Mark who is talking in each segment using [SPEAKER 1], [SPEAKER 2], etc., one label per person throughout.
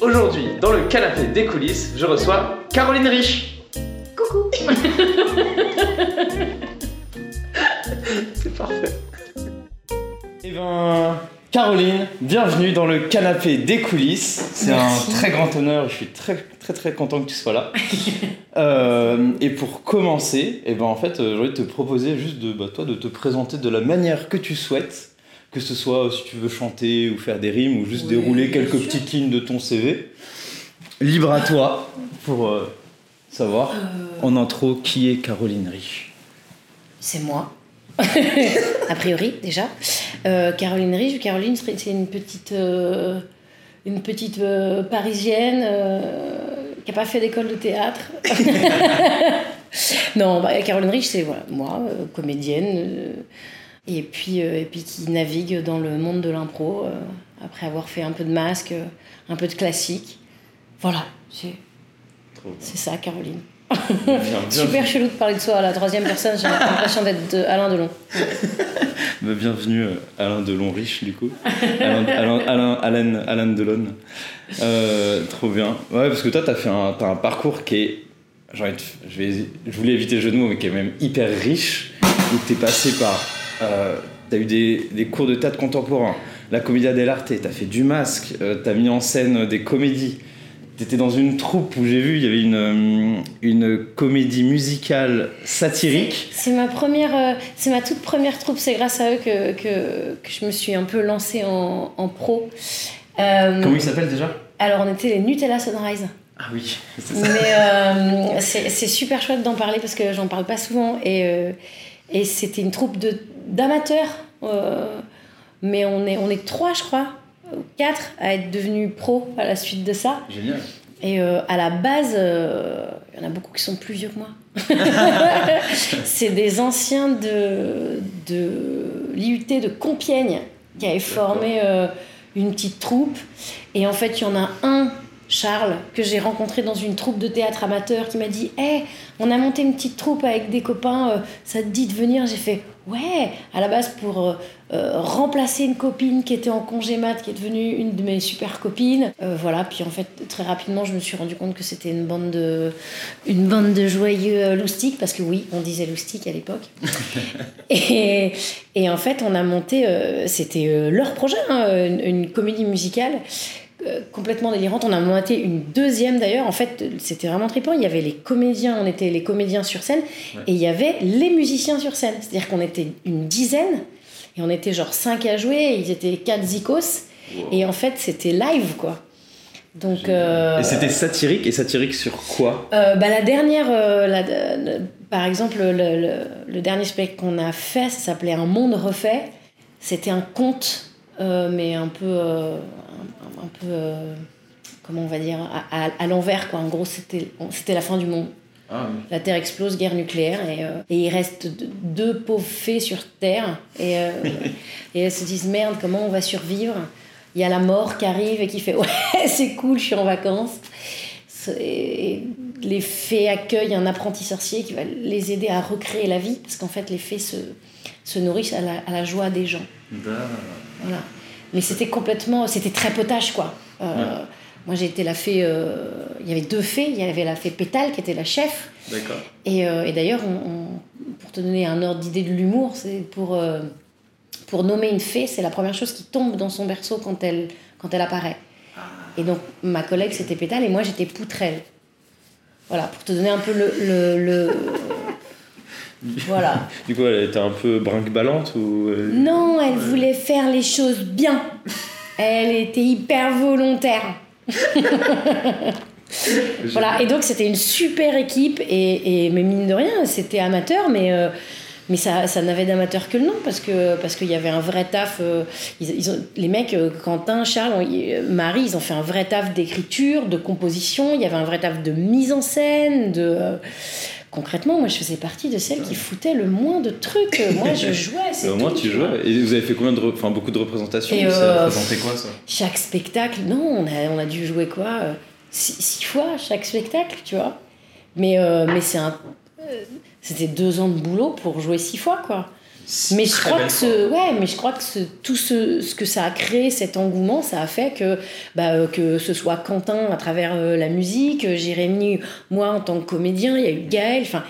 [SPEAKER 1] Aujourd'hui, dans le canapé des coulisses, je reçois Caroline Rich.
[SPEAKER 2] Coucou
[SPEAKER 1] C'est parfait. Eh ben, Caroline, bienvenue dans le canapé des coulisses. C'est un très grand honneur. Je suis très très très content que tu sois là. Euh, et pour commencer, eh ben en fait, euh, j'ai envie de te proposer juste de bah, toi de te présenter de la manière que tu souhaites, que ce soit si tu veux chanter ou faire des rimes ou juste
[SPEAKER 2] Oui,
[SPEAKER 1] dérouler quelques
[SPEAKER 2] sûr.
[SPEAKER 1] petites lignes de ton CV. Libre à toi pour euh, savoir
[SPEAKER 2] Euh,
[SPEAKER 1] en intro qui est Caroline Rich.
[SPEAKER 2] C'est moi. a priori, déjà. Euh, Caroline Riche, Caroline, c'est une petite, une petite parisienne qui n'a pas fait d'école de théâtre. non, bah, Caroline Riche, c'est voilà, moi, comédienne, et, puis, euh, et puis qui navigue dans le monde de l'impro, euh, après avoir fait un peu de masque, euh, un peu de classique. Voilà, c'est c'est ça, Caroline. Super chelou de parler de soi à la troisième personne, j'ai l'impression d'être de Alain Delon.
[SPEAKER 1] Bah, bienvenue Alain Delon riche du coup. Alain, Alain, Alain, Alain, Alain Delon. Trop bien. Ouais parce que toi t'as fait un, t'as un parcours qui est, je, vais, je voulais éviter le jeu de mots mais qui est même hyper riche. Où t'es passé par, euh, t'as eu des, des cours de théâtre contemporain, la Commedia dell'arte, t'as fait du masque, euh, t'as mis en scène des comédies. T'étais dans une troupe où j'ai vu il y avait une, euh, une comédie musicale satirique.
[SPEAKER 2] C'est ma première, euh, c'est ma toute première troupe. C'est grâce à eux que, que, que je me suis un peu lancée en, en pro. Euh,
[SPEAKER 1] Comment il s'appelle déjà?
[SPEAKER 2] Alors on était les Nutella Sunrise.
[SPEAKER 1] Ah oui, c'est ça.
[SPEAKER 2] Mais euh, c'est c'est super chouette d'en parler parce que j'en parle pas souvent. Et, euh, et c'était une troupe d'amateurs. euh, mais on est, on est trois, je crois, ou quatre à être devenus pros à la suite de ça.
[SPEAKER 1] Génial.
[SPEAKER 2] Et euh, à la base, euh, il y en a beaucoup qui sont plus vieux que moi. c'est des anciens de, de l'IUT de Compiègne qui avaient formé euh, une petite troupe. Et en fait, il y en a un, Charles, que j'ai rencontré dans une troupe de théâtre amateur qui m'a dit Hé, on a monté une petite troupe avec des copains, euh, ça te dit de venir? J'ai fait Ouais, à la base pour euh, euh, remplacer une copine qui était en congé mat, qui est devenue une de mes super copines. Euh, voilà, puis en fait, très rapidement, je me suis rendu compte que c'était une bande de, une bande de joyeux loustiques, parce que oui, on disait loustique à l'époque. et, et en fait, on a monté, c'était leur projet, hein, une, une comédie musicale. Euh, complètement délirante. On a monté une deuxième d'ailleurs. En fait, c'était vraiment trippant. Il y avait les comédiens, on était les comédiens sur scène,
[SPEAKER 1] Ouais.
[SPEAKER 2] et il y avait les musiciens sur scène. C'est-à-dire qu'on était une dizaine, et on était genre cinq à jouer, et ils étaient quatre zikos. Et en fait, c'était live, quoi. Donc, euh,
[SPEAKER 1] Et c'était satirique, et satirique sur quoi?
[SPEAKER 2] Euh, bah, la dernière, euh, la- le- par exemple, le, le- le dernier spectacle qu'on a fait, ça s'appelait Un monde refait. C'était un conte, euh, mais un peu, euh, un, peu, euh, comment on va dire, à, à- à l'envers, quoi. En gros, c'était c'était la fin du monde.
[SPEAKER 1] Ah oui.
[SPEAKER 2] La Terre explose, guerre nucléaire, et, euh, et il reste deux pauvres fées sur Terre, et, euh, et elles se disent merde, comment on va survivre? Il y a la mort qui arrive et qui fait ouais, c'est cool, je suis en vacances. Et les fées accueillent un apprenti sorcier qui va les aider à recréer la vie, parce qu'en fait, les fées se, se nourrissent à la, à la joie des gens. Voilà. Mais c'était complètement. C'était très potage, quoi. Euh, Moi, j'ai été la fée. euh, Il y avait deux fées. Il y avait la fée Pétale, qui était la chef.
[SPEAKER 1] D'accord.
[SPEAKER 2] Et, euh, et d'ailleurs, pour te donner un ordre d'idée de l'humour, c'est pour, pour nommer une fée, c'est la première chose qui tombe dans son berceau quand elle, quand elle apparaît. Et donc, ma collègue, c'était Pétale, et moi, j'étais Poutrelle. Voilà, pour te donner un peu le. le, le- Voilà.
[SPEAKER 3] Du coup, elle était un peu brinque-ballante ou. euh,
[SPEAKER 2] Non, elle voulait faire les choses bien. Elle était hyper volontaire. Voilà, et donc c'était une super équipe, et, et mais mine de rien, c'était amateur, mais, euh, mais ça, ça n'avait d'amateur que le nom, parce que parce qu'il y avait un vrai taf. euh, ils, ils ont, les mecs, Quentin, Charles, Marie, ils ont fait un vrai taf d'écriture, de composition, il y avait un vrai taf de mise en scène, de. euh, concrètement, moi je faisais partie de celles qui foutaient le moins de trucs. Moi je jouais, c'est
[SPEAKER 3] au moins, tu jouais. Et vous avez fait combien de. re- Enfin, beaucoup de représentations
[SPEAKER 2] Et,
[SPEAKER 3] Ça
[SPEAKER 2] euh,
[SPEAKER 3] quoi ça?
[SPEAKER 2] Chaque spectacle, non, on a, on a dû jouer quoi euh, six, six fois chaque spectacle, tu vois. Mais, euh, mais c'est un. euh, C'était deux ans de boulot pour jouer six fois, quoi. Mais je crois que ce, ouais, mais je crois que ce, tout ce, ce que ça a créé, cet engouement, ça a fait que bah, euh, que ce soit Quentin à travers euh, la musique, euh, Jérémy, moi en tant que comédien, il y a eu Gaël. Enfin,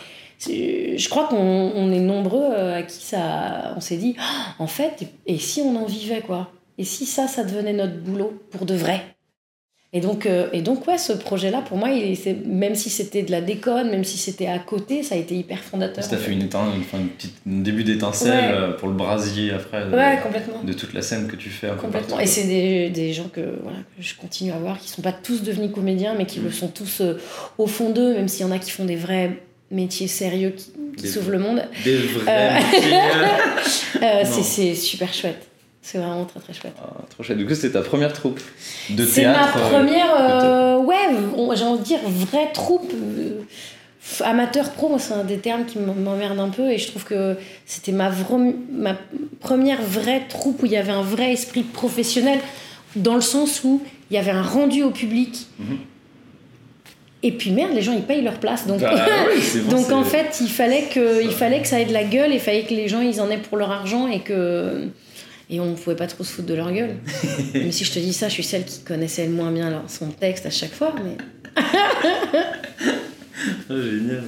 [SPEAKER 2] je crois qu'on on est nombreux à qui ça, on s'est dit, Ah, en fait, et si on en vivait quoi? Et si ça, ça devenait notre boulot pour de vrai? Et donc, euh, et donc ouais, ce projet-là, pour moi, il, même si c'était de la déconne, même si c'était à côté, ça a été hyper fondateur.
[SPEAKER 1] Ça
[SPEAKER 2] en
[SPEAKER 1] fait une, petite, un début d'étincelle
[SPEAKER 2] Ouais.
[SPEAKER 1] euh, pour le brasier après de,
[SPEAKER 2] Ouais, complètement.
[SPEAKER 1] de toute la scène que tu fais.
[SPEAKER 2] Complètement. Et c'est des, des gens que, voilà, que je continue à voir, qui sont pas tous devenus comédiens, mais qui
[SPEAKER 1] Mm.
[SPEAKER 2] le sont tous euh, au fond d'eux, même s'il y en a qui font des vrais métiers sérieux qui, qui
[SPEAKER 1] Des
[SPEAKER 2] sauvent le monde.
[SPEAKER 1] Des vrais métiers.
[SPEAKER 2] C'est super chouette. C'est vraiment très très chouette.
[SPEAKER 1] Ah, trop chouette. Du coup, c'était ta première troupe de
[SPEAKER 2] C'est
[SPEAKER 1] théâtre.
[SPEAKER 2] ma
[SPEAKER 1] euh,
[SPEAKER 2] première, euh, ouais, j'ai envie de dire vraie troupe. euh, amateur pro, c'est un des termes qui m'em- m'emmerde un peu et je trouve que c'était ma, ma première vraie troupe où il y avait un vrai esprit professionnel dans le sens où il y avait un rendu au public.
[SPEAKER 1] Mhm.
[SPEAKER 2] Et puis merde, les gens ils payent leur place. Donc,
[SPEAKER 1] Bah oui, c'est bon,
[SPEAKER 2] donc
[SPEAKER 1] c'est-
[SPEAKER 2] en fait, il fallait, que, il fallait que ça ait de la gueule, il fallait que les gens ils en aient pour leur argent et que. Et on ne pouvait pas trop se foutre de leur gueule. Même si je te dis ça, je suis celle qui connaissait le moins bien son texte à chaque fois. Mais...
[SPEAKER 1] Ah, génial.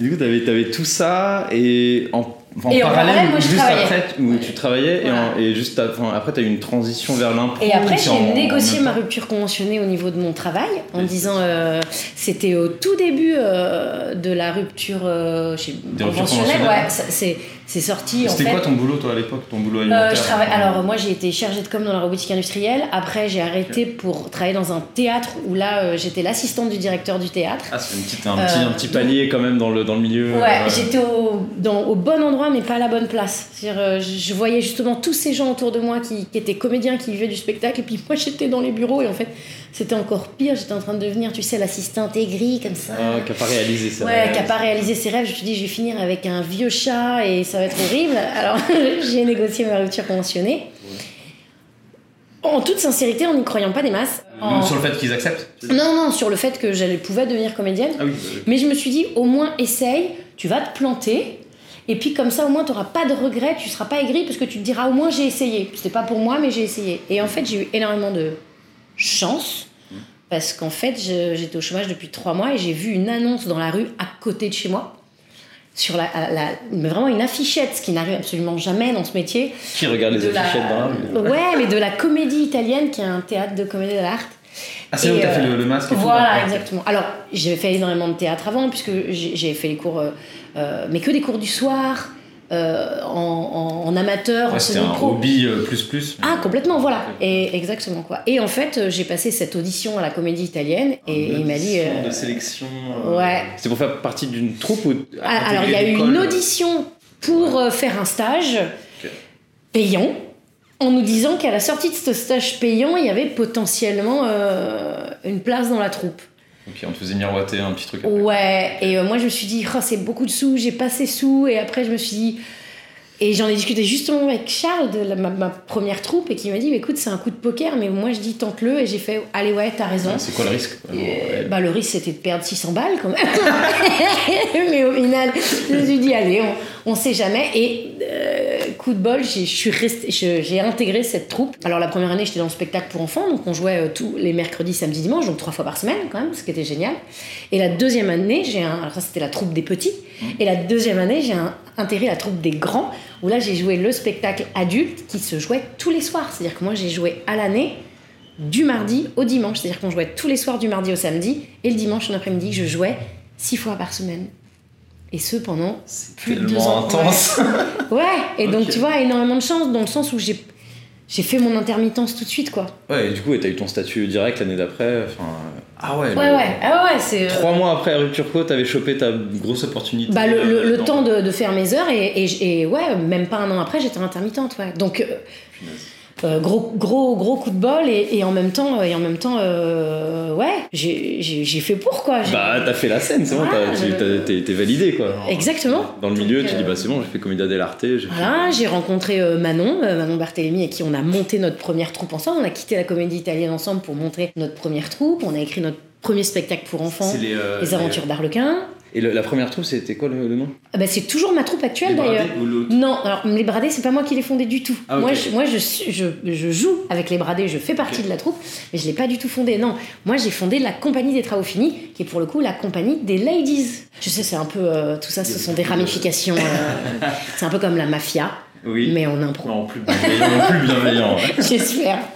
[SPEAKER 1] Du coup, t'avais avais tout ça et en, en
[SPEAKER 2] Et en
[SPEAKER 1] parallèle,
[SPEAKER 2] moi,
[SPEAKER 1] juste après, où tu travaillais et, en-
[SPEAKER 2] Voilà.
[SPEAKER 1] et juste enfin, après, t'as eu une transition vers l'impro.
[SPEAKER 2] Et après, j'ai négocié ma rupture conventionnée au niveau de mon travail en disant euh, c'était au tout début euh, de la rupture euh, chez- conventionnelle. Ouais, c'est c'est sorti en
[SPEAKER 1] C'était
[SPEAKER 2] fait.
[SPEAKER 1] quoi ton boulot, toi, à l'époque Ton boulot
[SPEAKER 2] Euh,
[SPEAKER 1] alimentaire
[SPEAKER 2] je travaille. Alors moi j'ai été chargée de com dans la robotique industrielle. Après j'ai arrêté pour travailler dans un théâtre où là euh, j'étais l'assistante du directeur du théâtre.
[SPEAKER 1] Ah, c'est une petite- un, petit,
[SPEAKER 2] Euh,
[SPEAKER 1] un petit palier quand même dans le, dans le milieu.
[SPEAKER 2] Ouais, j'étais au, dans- au bon endroit, mais pas à la bonne place. C'est-à-dire, je voyais justement tous ces gens autour de moi qui, qui étaient comédiens, qui vivaient du spectacle, et puis moi j'étais dans les bureaux, et en fait, c'était encore pire. J'étais en train de devenir, tu sais, l'assistante aigrie, comme ça.
[SPEAKER 1] Ah, qui a pas réalisé ça.
[SPEAKER 2] Ouais, qui n'a pas réalisé ses rêves. Je me suis dit, je vais finir avec un vieux chat et ça va être horrible. Alors, j'ai négocié ma rupture conventionnée. En toute sincérité, en n'y croyant pas des masses. En-
[SPEAKER 1] Même sur le fait qu'ils acceptent
[SPEAKER 2] Non, non, sur le fait que j'allais pouvais devenir comédienne.
[SPEAKER 1] Ah oui.
[SPEAKER 2] Mais je me suis dit, au moins essaye, tu vas te planter. Et puis comme ça, au moins, tu n'auras pas de regrets, tu seras pas aigri parce que tu te diras, au moins, j'ai essayé. C'était pas pour moi, mais j'ai essayé. Et en fait, j'ai eu énormément de chance. Parce qu'en fait, j'étais au chômage depuis trois mois et j'ai vu une annonce dans la rue à côté de chez moi. Sur la, la- mais vraiment une affichette, ce qui n'arrive absolument jamais dans ce métier.
[SPEAKER 1] Qui regarde les
[SPEAKER 2] De la-
[SPEAKER 1] affichettes dans la
[SPEAKER 2] Ouais, mais de la comédie italienne, qui est un théâtre de comédie de l'art.
[SPEAKER 1] Ah, c'est là où t'as fait le, le masque et
[SPEAKER 2] Voilà,
[SPEAKER 1] là.
[SPEAKER 2] exactement. Alors, j'ai fait énormément de théâtre avant, puisque j'ai j'ai fait les cours, euh, euh, mais que des cours du soir, euh, en, amateur,
[SPEAKER 1] Ouais,
[SPEAKER 2] en
[SPEAKER 1] c'était un hobby euh, plus plus.
[SPEAKER 2] Ah, complètement, voilà. Et exactement quoi. Et en fait, euh, j'ai passé cette audition à la comédie italienne, et il m'a dit. Euh,
[SPEAKER 1] de sélection. euh,
[SPEAKER 2] ouais.
[SPEAKER 1] C'est pour faire partie d'une troupe ou
[SPEAKER 2] Ah, Alors, il y a eu une audition pour faire un stage payant, en nous disant qu'à la sortie de ce stage payant, il y avait potentiellement euh, une place dans la troupe.
[SPEAKER 1] Ok, on te faisait miroiter un petit truc. après.
[SPEAKER 2] Ouais, et euh, moi je me suis dit, oh, c'est beaucoup de sous, j'ai pas ces sous, et après je me suis dit. Et j'en ai discuté justement avec Charles de la- ma, ma première troupe, et qui m'a dit, écoute, c'est un coup de poker, mais moi je dis, tente-le, et j'ai fait, allez, ouais, t'as raison.
[SPEAKER 1] C'est quoi le risque?
[SPEAKER 2] Et,
[SPEAKER 1] Ouais.
[SPEAKER 2] bah, le risque c'était de perdre 600 balles quand même. Mais au final, je me suis dit, allez, on, on sait jamais. Et euh, coup de bol, j'ai- intégré cette troupe. Alors la première année, j'étais dans le spectacle pour enfants, donc on jouait euh, tous les mercredis, samedis, dimanches, donc trois fois par semaine quand même, ce qui était génial. Et la deuxième année, j'ai. Alors ça, c'était la troupe des petits. Et la deuxième année, j'ai intégré la troupe des grands, où là, j'ai joué le spectacle adulte qui se jouait tous les soirs. C'est-à-dire que moi, j'ai joué à l'année du mardi au dimanche. C'est-à-dire qu'on jouait tous les soirs du mardi au samedi et le dimanche en après-midi, je jouais six fois par semaine. Et ce pendant plus de deux ans.
[SPEAKER 1] intense.
[SPEAKER 2] Ouais, et donc tu vois, énormément de chance dans le sens où j'ai j'ai fait mon intermittence tout de suite quoi.
[SPEAKER 1] Ouais, et du coup, et t'as eu ton statut direct l'année d'après. Enfin, euh, ah ouais.
[SPEAKER 2] Ouais,
[SPEAKER 1] le-
[SPEAKER 2] ouais, ah ouais, c'est. euh,
[SPEAKER 1] Trois mois après Rupture Co, t'avais chopé ta grosse opportunité.
[SPEAKER 2] Bah, le, le- le
[SPEAKER 1] euh,
[SPEAKER 2] temps de, de faire mes heures et, et, et ouais, même pas un an après, j'étais intermittente. Ouais. Donc, euh. Euh, gros, gros, gros coup de bol et, et en même temps, et en même temps euh, ouais, j'ai fait pour quoi.
[SPEAKER 1] Bah, t'as fait la scène, c'est bon,
[SPEAKER 2] je-
[SPEAKER 1] t'as- t'es validé quoi.
[SPEAKER 2] Exactement.
[SPEAKER 1] Dans le milieu,
[SPEAKER 2] Donc,
[SPEAKER 1] tu dis
[SPEAKER 2] euh,
[SPEAKER 1] bah c'est bon, j'ai fait Comédia dell'arte. j'ai fait-
[SPEAKER 2] Voilà, j'ai rencontré Manon, Manon Barthélémy, avec qui on a monté notre première troupe ensemble. On a quitté la comédie italienne ensemble pour monter notre première troupe. On a écrit notre premier spectacle pour enfants,
[SPEAKER 1] Les
[SPEAKER 2] Aventures d'Arlequin.
[SPEAKER 1] Et le- la première troupe, c'était quoi le, le nom?
[SPEAKER 2] Ah bah, c'est toujours ma troupe actuelle d'ailleurs.
[SPEAKER 1] ou l'autre?
[SPEAKER 2] Non, alors les bradés, c'est pas moi qui les fondés du tout.
[SPEAKER 1] Ah.
[SPEAKER 2] Moi, je, moi je, je, je joue avec les bradés, je fais partie de la troupe, mais je l'ai pas du tout fondé. Non, moi j'ai fondé la compagnie des travaux finis, qui est pour le coup la compagnie des ladies. Je sais, c'est un peu. euh, tout ça, ce sont des ramifications. euh, c'est un peu comme la mafia,
[SPEAKER 1] Oui.
[SPEAKER 2] mais en impro.
[SPEAKER 1] Non, plus bienveillant. plus bienveillant. ouais.
[SPEAKER 2] J'espère.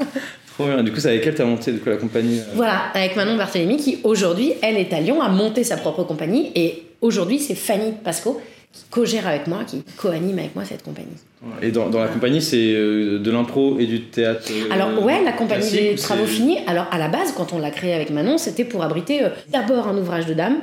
[SPEAKER 1] Trop bien. Du coup, c'est avec elle t'as monté du coup, la compagnie euh,
[SPEAKER 2] Voilà, avec Manon Barthélémy, qui aujourd'hui, elle est à Lyon, a monté sa propre compagnie, et aujourd'hui, c'est Fanny Pasco qui co-gère avec moi, qui co-anime avec moi cette compagnie.
[SPEAKER 1] Et dans, dans la compagnie, c'est euh, de l'impro et du théâtre. euh,
[SPEAKER 2] Alors ouais, la compagnie des travaux finis. Alors à la base, quand on l'a créée avec Manon, c'était pour abriter euh, d'abord un ouvrage de dame.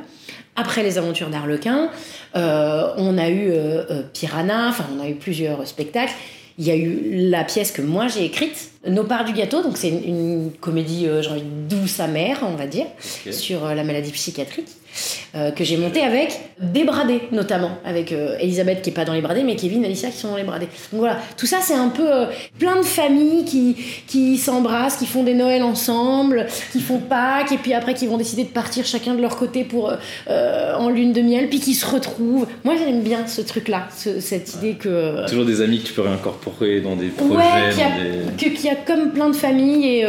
[SPEAKER 2] Après les aventures d'Arlequin, euh, on a eu euh, Piranha, enfin on a eu plusieurs spectacles. Il y a eu la pièce que moi j'ai écrite, Nos parts du gâteau, donc c'est une, une comédie, euh, j'ai envie douce amère, on va dire, sur euh, la maladie psychiatrique, euh, que j'ai montée avec des bradés notamment, avec euh, Elisabeth qui est pas dans les bradés, mais Kevin, Alicia qui sont dans les bradés. Donc voilà, tout ça c'est un peu euh, plein de familles qui, qui s'embrassent, qui font des Noëls ensemble, qui font Pâques, et puis après qui vont décider de partir chacun de leur côté pour en lune de miel, puis qui se retrouvent. Moi j'aime bien ce truc-là, ce- cette idée que
[SPEAKER 1] Toujours des amis que tu peux réincorporer dans des projets.
[SPEAKER 2] Ouais, qu'il y, a,
[SPEAKER 1] des...
[SPEAKER 2] y comme plein de familles et,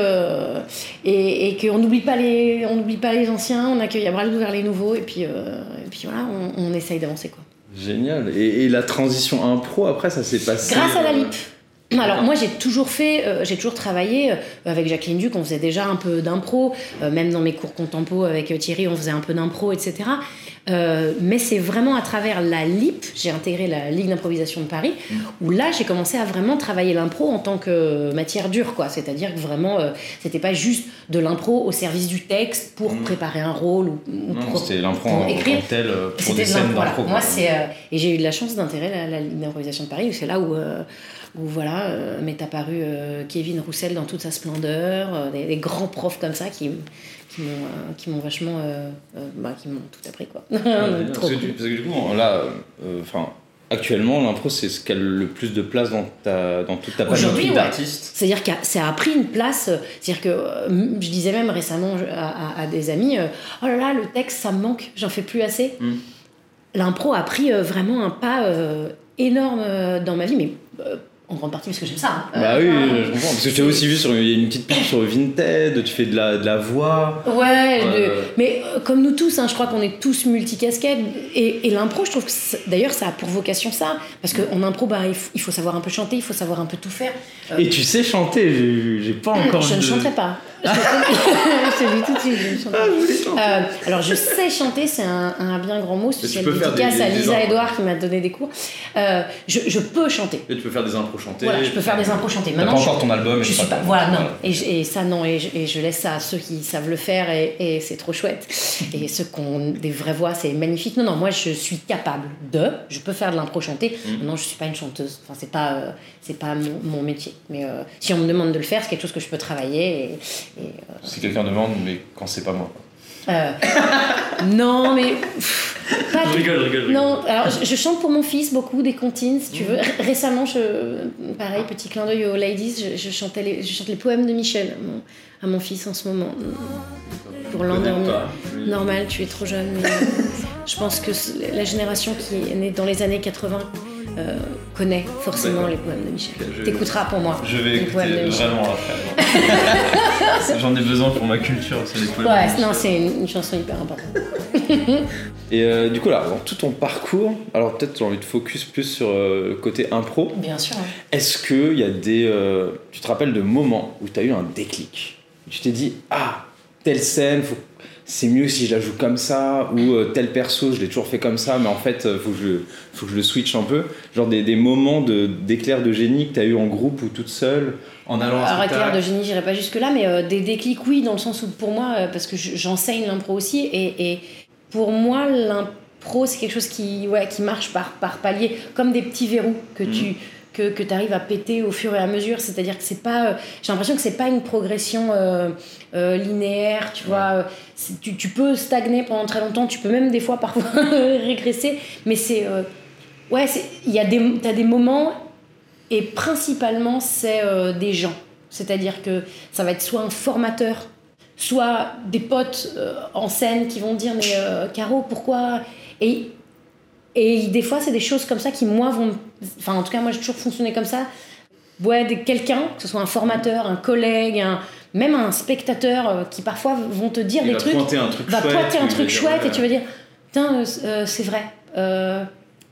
[SPEAKER 2] et, et qu'on n'oublie pas, les- on pas les anciens, on accueille à bras ouverts les nouveaux et puis, euh, et puis voilà, on, on essaye d'avancer quoi.
[SPEAKER 1] Génial. Et, et la transition impro, après, ça s'est passé.
[SPEAKER 2] Grâce à la
[SPEAKER 1] euh,
[SPEAKER 2] LIP. Alors moi j'ai toujours fait, euh, j'ai toujours travaillé euh, avec Jacqueline Duc, on faisait déjà un peu d'impro, euh, même dans mes cours contempo avec Thierry on faisait un peu d'impro, etc. Mais c'est vraiment à travers la LIP, j'ai intégré la Ligue d'improvisation de Paris, où là j'ai commencé à vraiment travailler l'impro en tant que matière dure, quoi. C'est-à-dire que vraiment c'était pas juste de l'impro au service du texte pour
[SPEAKER 1] Mm.
[SPEAKER 2] préparer un rôle ou, ou
[SPEAKER 1] Non,
[SPEAKER 2] pour-
[SPEAKER 1] l'impro en
[SPEAKER 2] écrire.
[SPEAKER 1] tant tel pour
[SPEAKER 2] C'était
[SPEAKER 1] des
[SPEAKER 2] de
[SPEAKER 1] scènes
[SPEAKER 2] voilà.
[SPEAKER 1] d'impro.
[SPEAKER 2] Moi,
[SPEAKER 1] quoi.
[SPEAKER 2] c'est et j'ai eu de la chance d'intégrer la, la Ligue d'improvisation de Paris. C'est là où où voilà euh, m'est apparu euh, Kevin Roussel dans toute sa splendeur, euh, des, des grands profs comme ça qui qui m'ont euh, qui m'ont vachement bah, qui m'ont tout appris quoi.
[SPEAKER 1] Ouais, parce, que, du- parce que du coup, là, enfin, actuellement, l'impro, c'est ce qui a le plus de place dans, ta, dans toute ta panoplie
[SPEAKER 2] ouais.
[SPEAKER 1] d'artistes.
[SPEAKER 2] C'est-à-dire que ça a pris une place. C'est-à-dire que je disais même récemment à, à- à des amis Oh là là, le texte, ça me manque, j'en fais plus assez.
[SPEAKER 1] Mm.
[SPEAKER 2] L'impro a pris vraiment un pas énorme dans ma vie, mais en grande partie parce que j'aime ça. hein.
[SPEAKER 1] Bah
[SPEAKER 2] Euh,
[SPEAKER 1] oui,
[SPEAKER 2] enfin,
[SPEAKER 1] je comprends. Parce que je t'ai aussi vu sur une petite pub sur Vinted, tu fais de la, de la voix.
[SPEAKER 2] Ouais, mais euh, comme nous tous, hein, je crois qu'on est tous multicasquettes. Et, et l'impro, je trouve que d'ailleurs, ça a pour vocation ça. Parce qu'en impro, bah, il, faut, il faut savoir un peu chanter, il faut savoir un peu tout faire. Euh,
[SPEAKER 1] Et tu sais chanter, j'ai pas encore
[SPEAKER 2] je ne chanterai pas. Je te dis tout de suite, je ne chanterai
[SPEAKER 1] Ah,
[SPEAKER 2] pas.
[SPEAKER 1] je chanter.
[SPEAKER 2] Euh, alors je sais chanter, c'est un, un bien grand mot, spécial dédicace
[SPEAKER 1] des-
[SPEAKER 2] à Lisa. Edouard qui m'a donné des cours. Euh, je, je peux chanter.
[SPEAKER 1] Et tu peux faire des impros chantés.
[SPEAKER 2] Voilà, je peux faire des impros chantés.
[SPEAKER 1] Pas
[SPEAKER 2] Maintenant, je-
[SPEAKER 1] encore ton album. et
[SPEAKER 2] je suis pas, voilà, non. Et, je- et ça, non. Et je, et je laisse ça à ceux qui savent le faire et, et c'est trop chouette. Et ceux qui ont des vraies voix, c'est magnifique. Non, non, moi, je suis capable de. Je peux faire de l'impro chanté.
[SPEAKER 1] Mm.
[SPEAKER 2] Non, je suis pas une chanteuse. Enfin, c'est pas, euh, c'est pas mon, mon métier. Mais euh, si on me demande de le faire, c'est quelque chose que je peux travailler. Et, et, euh,
[SPEAKER 1] Si quelqu'un demande, mais quand c'est pas moi.
[SPEAKER 2] euh, non, mais. pff, pas
[SPEAKER 1] Je rigole, je rigole, je rigole.
[SPEAKER 2] non, alors je, je chante pour mon fils beaucoup des comptines, si tu veux. Ré- Récemment, je, pareil, petit clin d'œil aux ladies, je, je chantais les, je chante les poèmes de Michel à mon, à mon fils en ce moment. Pour l'endormir. Normal, tu es trop jeune. mais je pense que la génération qui est née dans les années 80 euh, connaît forcément les poèmes de Michel. T'écouteras pour moi.
[SPEAKER 1] Je vais
[SPEAKER 2] les poèmes de Michel.
[SPEAKER 1] vraiment après. J'en ai besoin pour ma culture, c'est les poèmes.
[SPEAKER 2] Ouais, non, c'est une, une chanson hyper importante.
[SPEAKER 1] Et euh, du coup, là, dans tout ton parcours, alors peut-être j'ai envie de focus plus sur euh, le côté impro.
[SPEAKER 2] Bien sûr. hein.
[SPEAKER 1] Est-ce qu'il y a des. euh, tu te rappelles de moments où tu as eu un déclic? Tu t'es dit, ah, telle scène, faut- c'est mieux si je la joue comme ça, ou euh, tel perso, je l'ai toujours fait comme ça, mais en fait, euh, faut que je, faut que je le switch un peu. Genre des, des moments de- d'éclair de, génie que tu as eu en groupe ou toute seule, en allant à
[SPEAKER 2] Alors,
[SPEAKER 1] un
[SPEAKER 2] éclair
[SPEAKER 1] spectacle.
[SPEAKER 2] de génie, j'irai pas jusque-là, mais euh, des déclics, oui, dans le sens où pour moi, euh, parce que je- j'enseigne l'impro aussi, et, et pour moi, l'impro, c'est quelque chose qui, ouais, qui marche par, par palier, comme des petits verrous que
[SPEAKER 1] Mhm.
[SPEAKER 2] tu que, que tu arrives à péter au fur et à mesure. C'est-à-dire que c'est pas. euh, J'ai l'impression que c'est pas une progression euh, euh, linéaire, tu vois. Tu, tu peux stagner pendant très longtemps, tu peux même des fois parfois régresser, mais c'est. ouais, il y a des, t'as des moments et principalement, c'est des gens. C'est-à-dire que ça va être soit un formateur, soit des potes en scène qui vont dire Mais Caro, pourquoi? Et, et des fois, c'est des choses comme ça qui, moi, vont. Enfin, en tout cas, moi, j'ai toujours fonctionné comme ça. Ouais, quelqu'un, que ce soit un formateur, un collègue, un, même un spectateur, euh, qui parfois vont te dire
[SPEAKER 1] Il
[SPEAKER 2] des
[SPEAKER 1] va
[SPEAKER 2] trucs
[SPEAKER 1] pointer un truc
[SPEAKER 2] va
[SPEAKER 1] chouette.
[SPEAKER 2] pointer un truc chouette et tu vas dire putain euh, euh, c'est vrai Euh,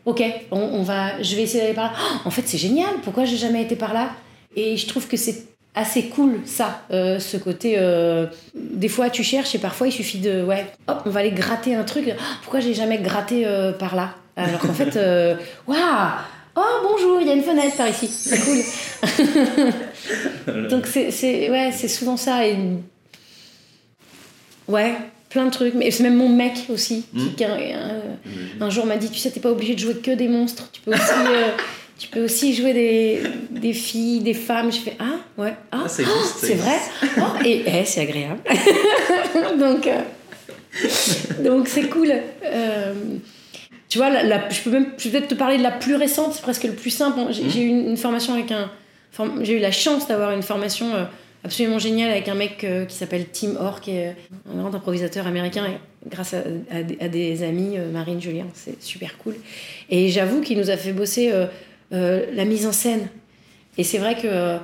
[SPEAKER 2] ok on, on va je vais essayer d'aller par là Oh, en fait c'est génial pourquoi j'ai jamais été par là? Et je trouve que c'est assez cool ça euh, ce côté euh, des fois tu cherches et parfois il suffit de ouais hop on va aller gratter un truc Oh, pourquoi j'ai jamais gratté euh, par là? Alors qu'en fait euh, waouh oh bonjour il y a une fenêtre par ici c'est cool donc c'est ouais souvent ça et Ouais, plein de trucs. Mais c'est même mon mec aussi, qui,
[SPEAKER 1] Mm.
[SPEAKER 2] qui a- un, un jour m'a dit, tu sais, t'es pas obligé de jouer que des monstres. Tu peux aussi, euh, tu peux aussi jouer des, des filles, des femmes. Je fais, ah, ouais, ah,
[SPEAKER 1] Ah, ça
[SPEAKER 2] c'est vrai. Oh, et eh, c'est agréable. donc, euh, donc c'est cool. Euh, tu vois, la, la- je peux même peut-être te parler de la plus récente, c'est presque le plus simple. J'ai
[SPEAKER 1] Mhm.
[SPEAKER 2] j'ai eu une, une formation avec un. form- J'ai eu la chance d'avoir une formation euh, absolument géniale avec un mec euh, qui s'appelle Tim Orr, qui est un grand improvisateur américain, et grâce à, à des, à des amis, euh, Marine, Julien, c'est super cool. Et j'avoue qu'il nous a fait bosser euh, euh, la mise en scène. Et c'est vrai que euh,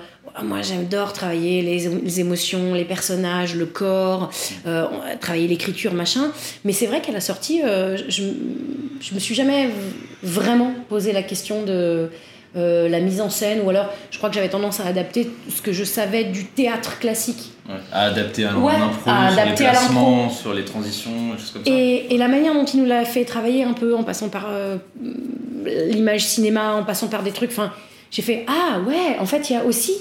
[SPEAKER 2] moi j'adore travailler les, les émotions, les personnages, le corps, euh, on- travailler l'écriture, machin. Mais c'est vrai qu'à la sortie, euh, je, je me suis jamais vraiment posé la question de euh, la mise en scène, ou alors je crois que j'avais tendance à adapter ce que je savais du théâtre classique.
[SPEAKER 1] Ouais. À adapter à l'impro, sur les placements, sur les transitions, des choses comme ça.
[SPEAKER 2] Et, et la manière dont il nous l'a fait travailler un peu, en passant par euh, l'image cinéma, en passant par des trucs, enfin, j'ai fait ah ouais, en fait il y a aussi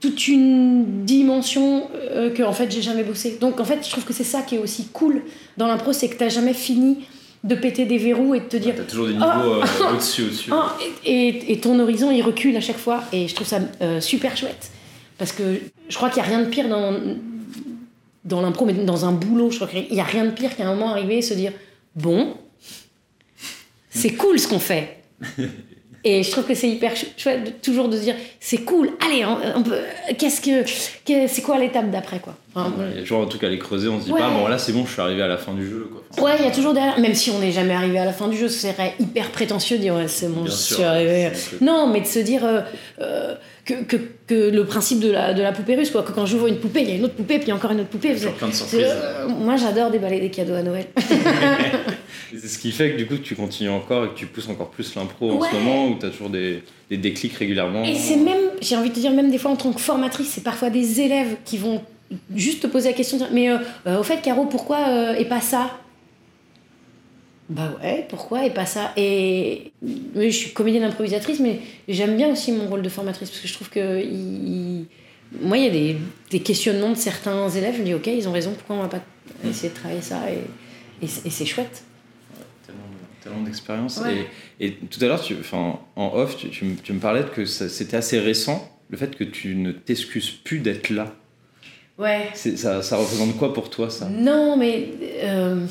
[SPEAKER 2] toute une dimension euh, que en fait j'ai jamais bossé. Donc en fait je trouve que c'est ça qui est aussi cool dans l'impro, c'est que t'as jamais fini de péter des verrous et de te dire
[SPEAKER 1] T'as toujours des niveaux
[SPEAKER 2] Ah.
[SPEAKER 1] euh, au-dessus, au-dessus.
[SPEAKER 2] ah, et, ton horizon il recule à chaque fois et je trouve ça euh, super chouette parce que je crois qu'il n'y a rien de pire dans dans l'impro mais dans un boulot je crois qu'il n'y a rien de pire qu'à un moment arriver et se dire bon c'est cool ce qu'on fait et je trouve que c'est hyper chou- chouette de- toujours de se dire c'est cool allez on, on peut qu'est-ce que que- c'est quoi l'étape d'après quoi? Enfin,
[SPEAKER 1] Ouais, Il y a toujours un truc à les creuser, on se dit
[SPEAKER 2] Ouais.
[SPEAKER 1] pas, bon là c'est bon, je suis arrivé à la fin du jeu. Quoi. Enfin,
[SPEAKER 2] Ouais, il y a toujours derrière, même si on n'est jamais arrivé à la fin du jeu, ce serait hyper prétentieux de dire ouais, c'est bon,
[SPEAKER 1] Bien
[SPEAKER 2] je
[SPEAKER 1] sûr,
[SPEAKER 2] suis arrivé. Non, mais de se dire euh, euh, que, que, que le principe de la, de la poupée russe, quoi, que quand j'ouvre une poupée, il y a une autre poupée, puis encore une autre poupée.
[SPEAKER 1] Toujours
[SPEAKER 2] C'est-
[SPEAKER 1] plein de
[SPEAKER 2] c'est-
[SPEAKER 1] surprises.
[SPEAKER 2] euh, moi, j'adore déballer des cadeaux à Noël.
[SPEAKER 1] C'est ce qui fait que du coup tu continues encore et que tu pousses encore plus l'impro en ce moment où t'as toujours des, des déclics régulièrement.
[SPEAKER 2] Et c'est même, j'ai envie de te dire, même des fois en tant que formatrice, c'est parfois des élèves qui vont juste te poser la question, de dire, mais euh, euh, au fait, Caro, pourquoi euh, et pas ça? Bah ouais, pourquoi et pas ça Et je suis comédienne improvisatrice, mais j'aime bien aussi mon rôle de formatrice parce que je trouve que il- moi, il y a des, des questionnements de certains élèves. Je me dis, ok, ils ont raison, pourquoi on va pas essayer de travailler ça Et, et c'est- et c'est chouette.
[SPEAKER 1] tellement, tellement d'expérience.
[SPEAKER 2] Ouais.
[SPEAKER 1] Et, et tout à l'heure, en off, tu, tu me- tu me parlais que c'était assez récent, le fait que tu ne t'excuses plus d'être là.
[SPEAKER 2] Ouais.
[SPEAKER 1] Ça, ça représente quoi pour toi ça?
[SPEAKER 2] Non, mais euh,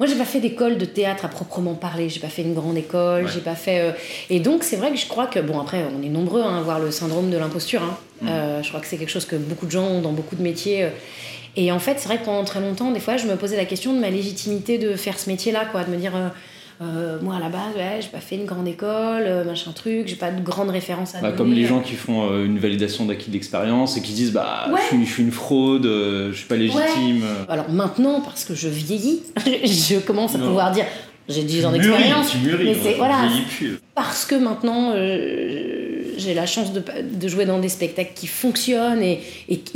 [SPEAKER 2] moi j'ai pas fait d'école de théâtre à proprement parler. J'ai pas fait une grande école.
[SPEAKER 1] Ouais.
[SPEAKER 2] J'ai pas fait. euh, Et donc c'est vrai que je crois que bon après on est nombreux hein, à avoir le syndrome de l'imposture. hein.
[SPEAKER 1] Mm.
[SPEAKER 2] Euh, je crois que c'est quelque chose que beaucoup de gens ont dans beaucoup de métiers. euh. Et en fait c'est vrai que pendant très longtemps des fois je me posais la question de ma légitimité de faire ce métier-là quoi, de me dire. Euh, moi à la base, ouais, j'ai pas fait une grande école, euh, machin truc, j'ai pas de grande référence à
[SPEAKER 1] Bah,
[SPEAKER 2] donner.
[SPEAKER 1] Comme les gens qui font euh, une validation d'acquis d'expérience et qui disent bah
[SPEAKER 2] Ouais.
[SPEAKER 1] je, suis, je suis une fraude, je suis pas légitime.
[SPEAKER 2] Alors maintenant, parce que je vieillis, je commence à
[SPEAKER 1] Non.
[SPEAKER 2] pouvoir dire j'ai 10 ans d'expérience. mais
[SPEAKER 1] on-
[SPEAKER 2] c'est- voilà. Parce que maintenant, euh, j'ai la chance de, jouer dans des spectacles qui fonctionnent et,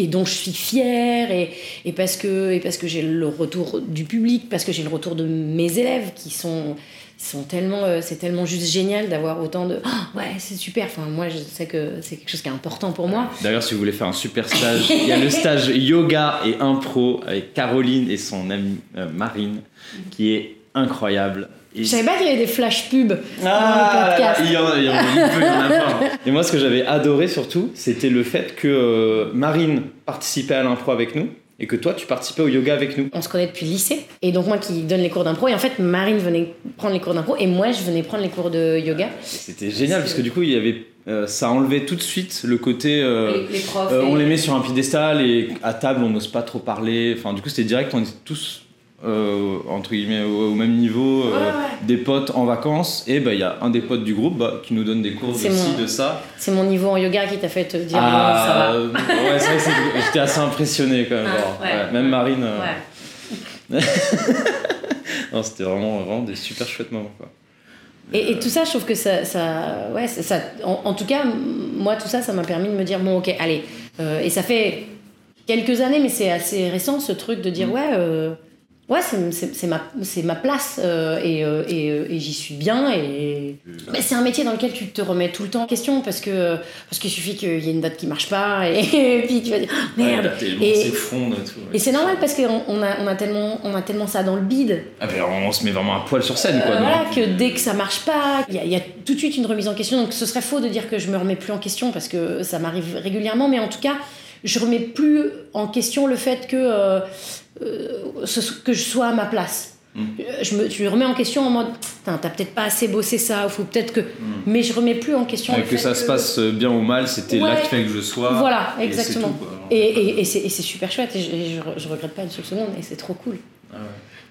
[SPEAKER 2] dont je suis fière, et, parce que, j'ai le retour du public, parce que j'ai le retour de mes élèves qui sont, sont tellement. euh, c'est tellement juste génial d'avoir autant de. Ah, ouais, c'est super. Enfin, moi, je sais que c'est quelque chose qui est important pour moi.
[SPEAKER 1] D'ailleurs, si vous voulez faire un super stage, il y a le stage yoga et impro avec Caroline et son amie euh, Marine qui est incroyable.
[SPEAKER 2] Je savais pas qu'il y avait des flash pubs
[SPEAKER 1] Ah,
[SPEAKER 2] dans le podcast.
[SPEAKER 1] il y en a, il y en a, il peut y en avoir. Et moi, ce que j'avais adoré surtout, c'était le fait que euh, Marine participait à l'impro avec nous et que toi, tu participais au yoga avec nous.
[SPEAKER 2] on se connaît depuis le lycée. Et donc, moi qui donne les cours d'impro. Et en fait, Marine venait prendre les cours d'impro. Et moi, je venais prendre les cours de yoga.
[SPEAKER 1] C'était génial parce que du coup, il y avait, euh, ça enlevait tout de suite le côté. euh,
[SPEAKER 2] les, les profs.
[SPEAKER 1] euh,
[SPEAKER 2] et-
[SPEAKER 1] on les met sur un piédestal et à table, on n'ose pas trop parler. Enfin, du coup, c'était direct, on était tous euh, entre guillemets au, au même niveau, euh,
[SPEAKER 2] Ouais, ouais.
[SPEAKER 1] des potes en vacances, et bah il y a un des potes du groupe bah, qui nous donne des cours de
[SPEAKER 2] C'est
[SPEAKER 1] ci,
[SPEAKER 2] mon-
[SPEAKER 1] de ça.
[SPEAKER 2] C'est mon niveau en yoga qui t'a fait te dire
[SPEAKER 1] Ah,
[SPEAKER 2] ça va.
[SPEAKER 1] euh, ouais, c'est vrai que c'est- j'étais assez impressionné quand même.
[SPEAKER 2] Ah,
[SPEAKER 1] genre.
[SPEAKER 2] ouais.
[SPEAKER 1] Ouais, même Marine. euh, c'était vraiment, vraiment des super chouettes moments. Quoi.
[SPEAKER 2] Et, et tout ça, je trouve que ça. ça, ouais, ça, ça- en, en tout cas, moi, tout ça, ça m'a permis de me dire bon, ok, allez. Euh, et ça fait quelques années, mais c'est assez récent ce truc de dire
[SPEAKER 1] Mm.
[SPEAKER 2] ouais. euh, Ouais, c'est- ma, place euh, et, euh, et, euh, et j'y suis bien. Et... Mais c'est un métier dans lequel tu te remets tout le temps en question parce que parce qu'il suffit qu'il y ait une date qui marche pas et, puis tu vas dire Ah, merde. Et-
[SPEAKER 1] s'effondre et
[SPEAKER 2] c'est normal parce qu'on on a, on a, tellement, on a tellement ça dans le bide
[SPEAKER 1] Ah, ben, on se met vraiment un poil sur scène quoi. donc.
[SPEAKER 2] voilà, que dès que ça marche pas, il y, a- il y a tout de suite une remise en question. Donc ce serait faux de dire que je me remets plus en question parce que ça m'arrive régulièrement, mais en tout cas, je remets plus en question le fait que, que je sois à ma place.
[SPEAKER 1] Mm.
[SPEAKER 2] Euh, Je me, je me remets en question en mode, t'as peut-être pas assez bossé ça, ou faut peut-être que. Mais je remets plus en question
[SPEAKER 1] Ouais,
[SPEAKER 2] le
[SPEAKER 1] que
[SPEAKER 2] fait
[SPEAKER 1] ça se passe bien ou mal, c'était
[SPEAKER 2] Ouais.
[SPEAKER 1] là qu'il fallait que je sois.
[SPEAKER 2] Voilà,
[SPEAKER 1] et c'est
[SPEAKER 2] exactement. Et, et, et c'est super chouette, et je, je, re- je regrette pas une seule seconde, et c'est trop cool.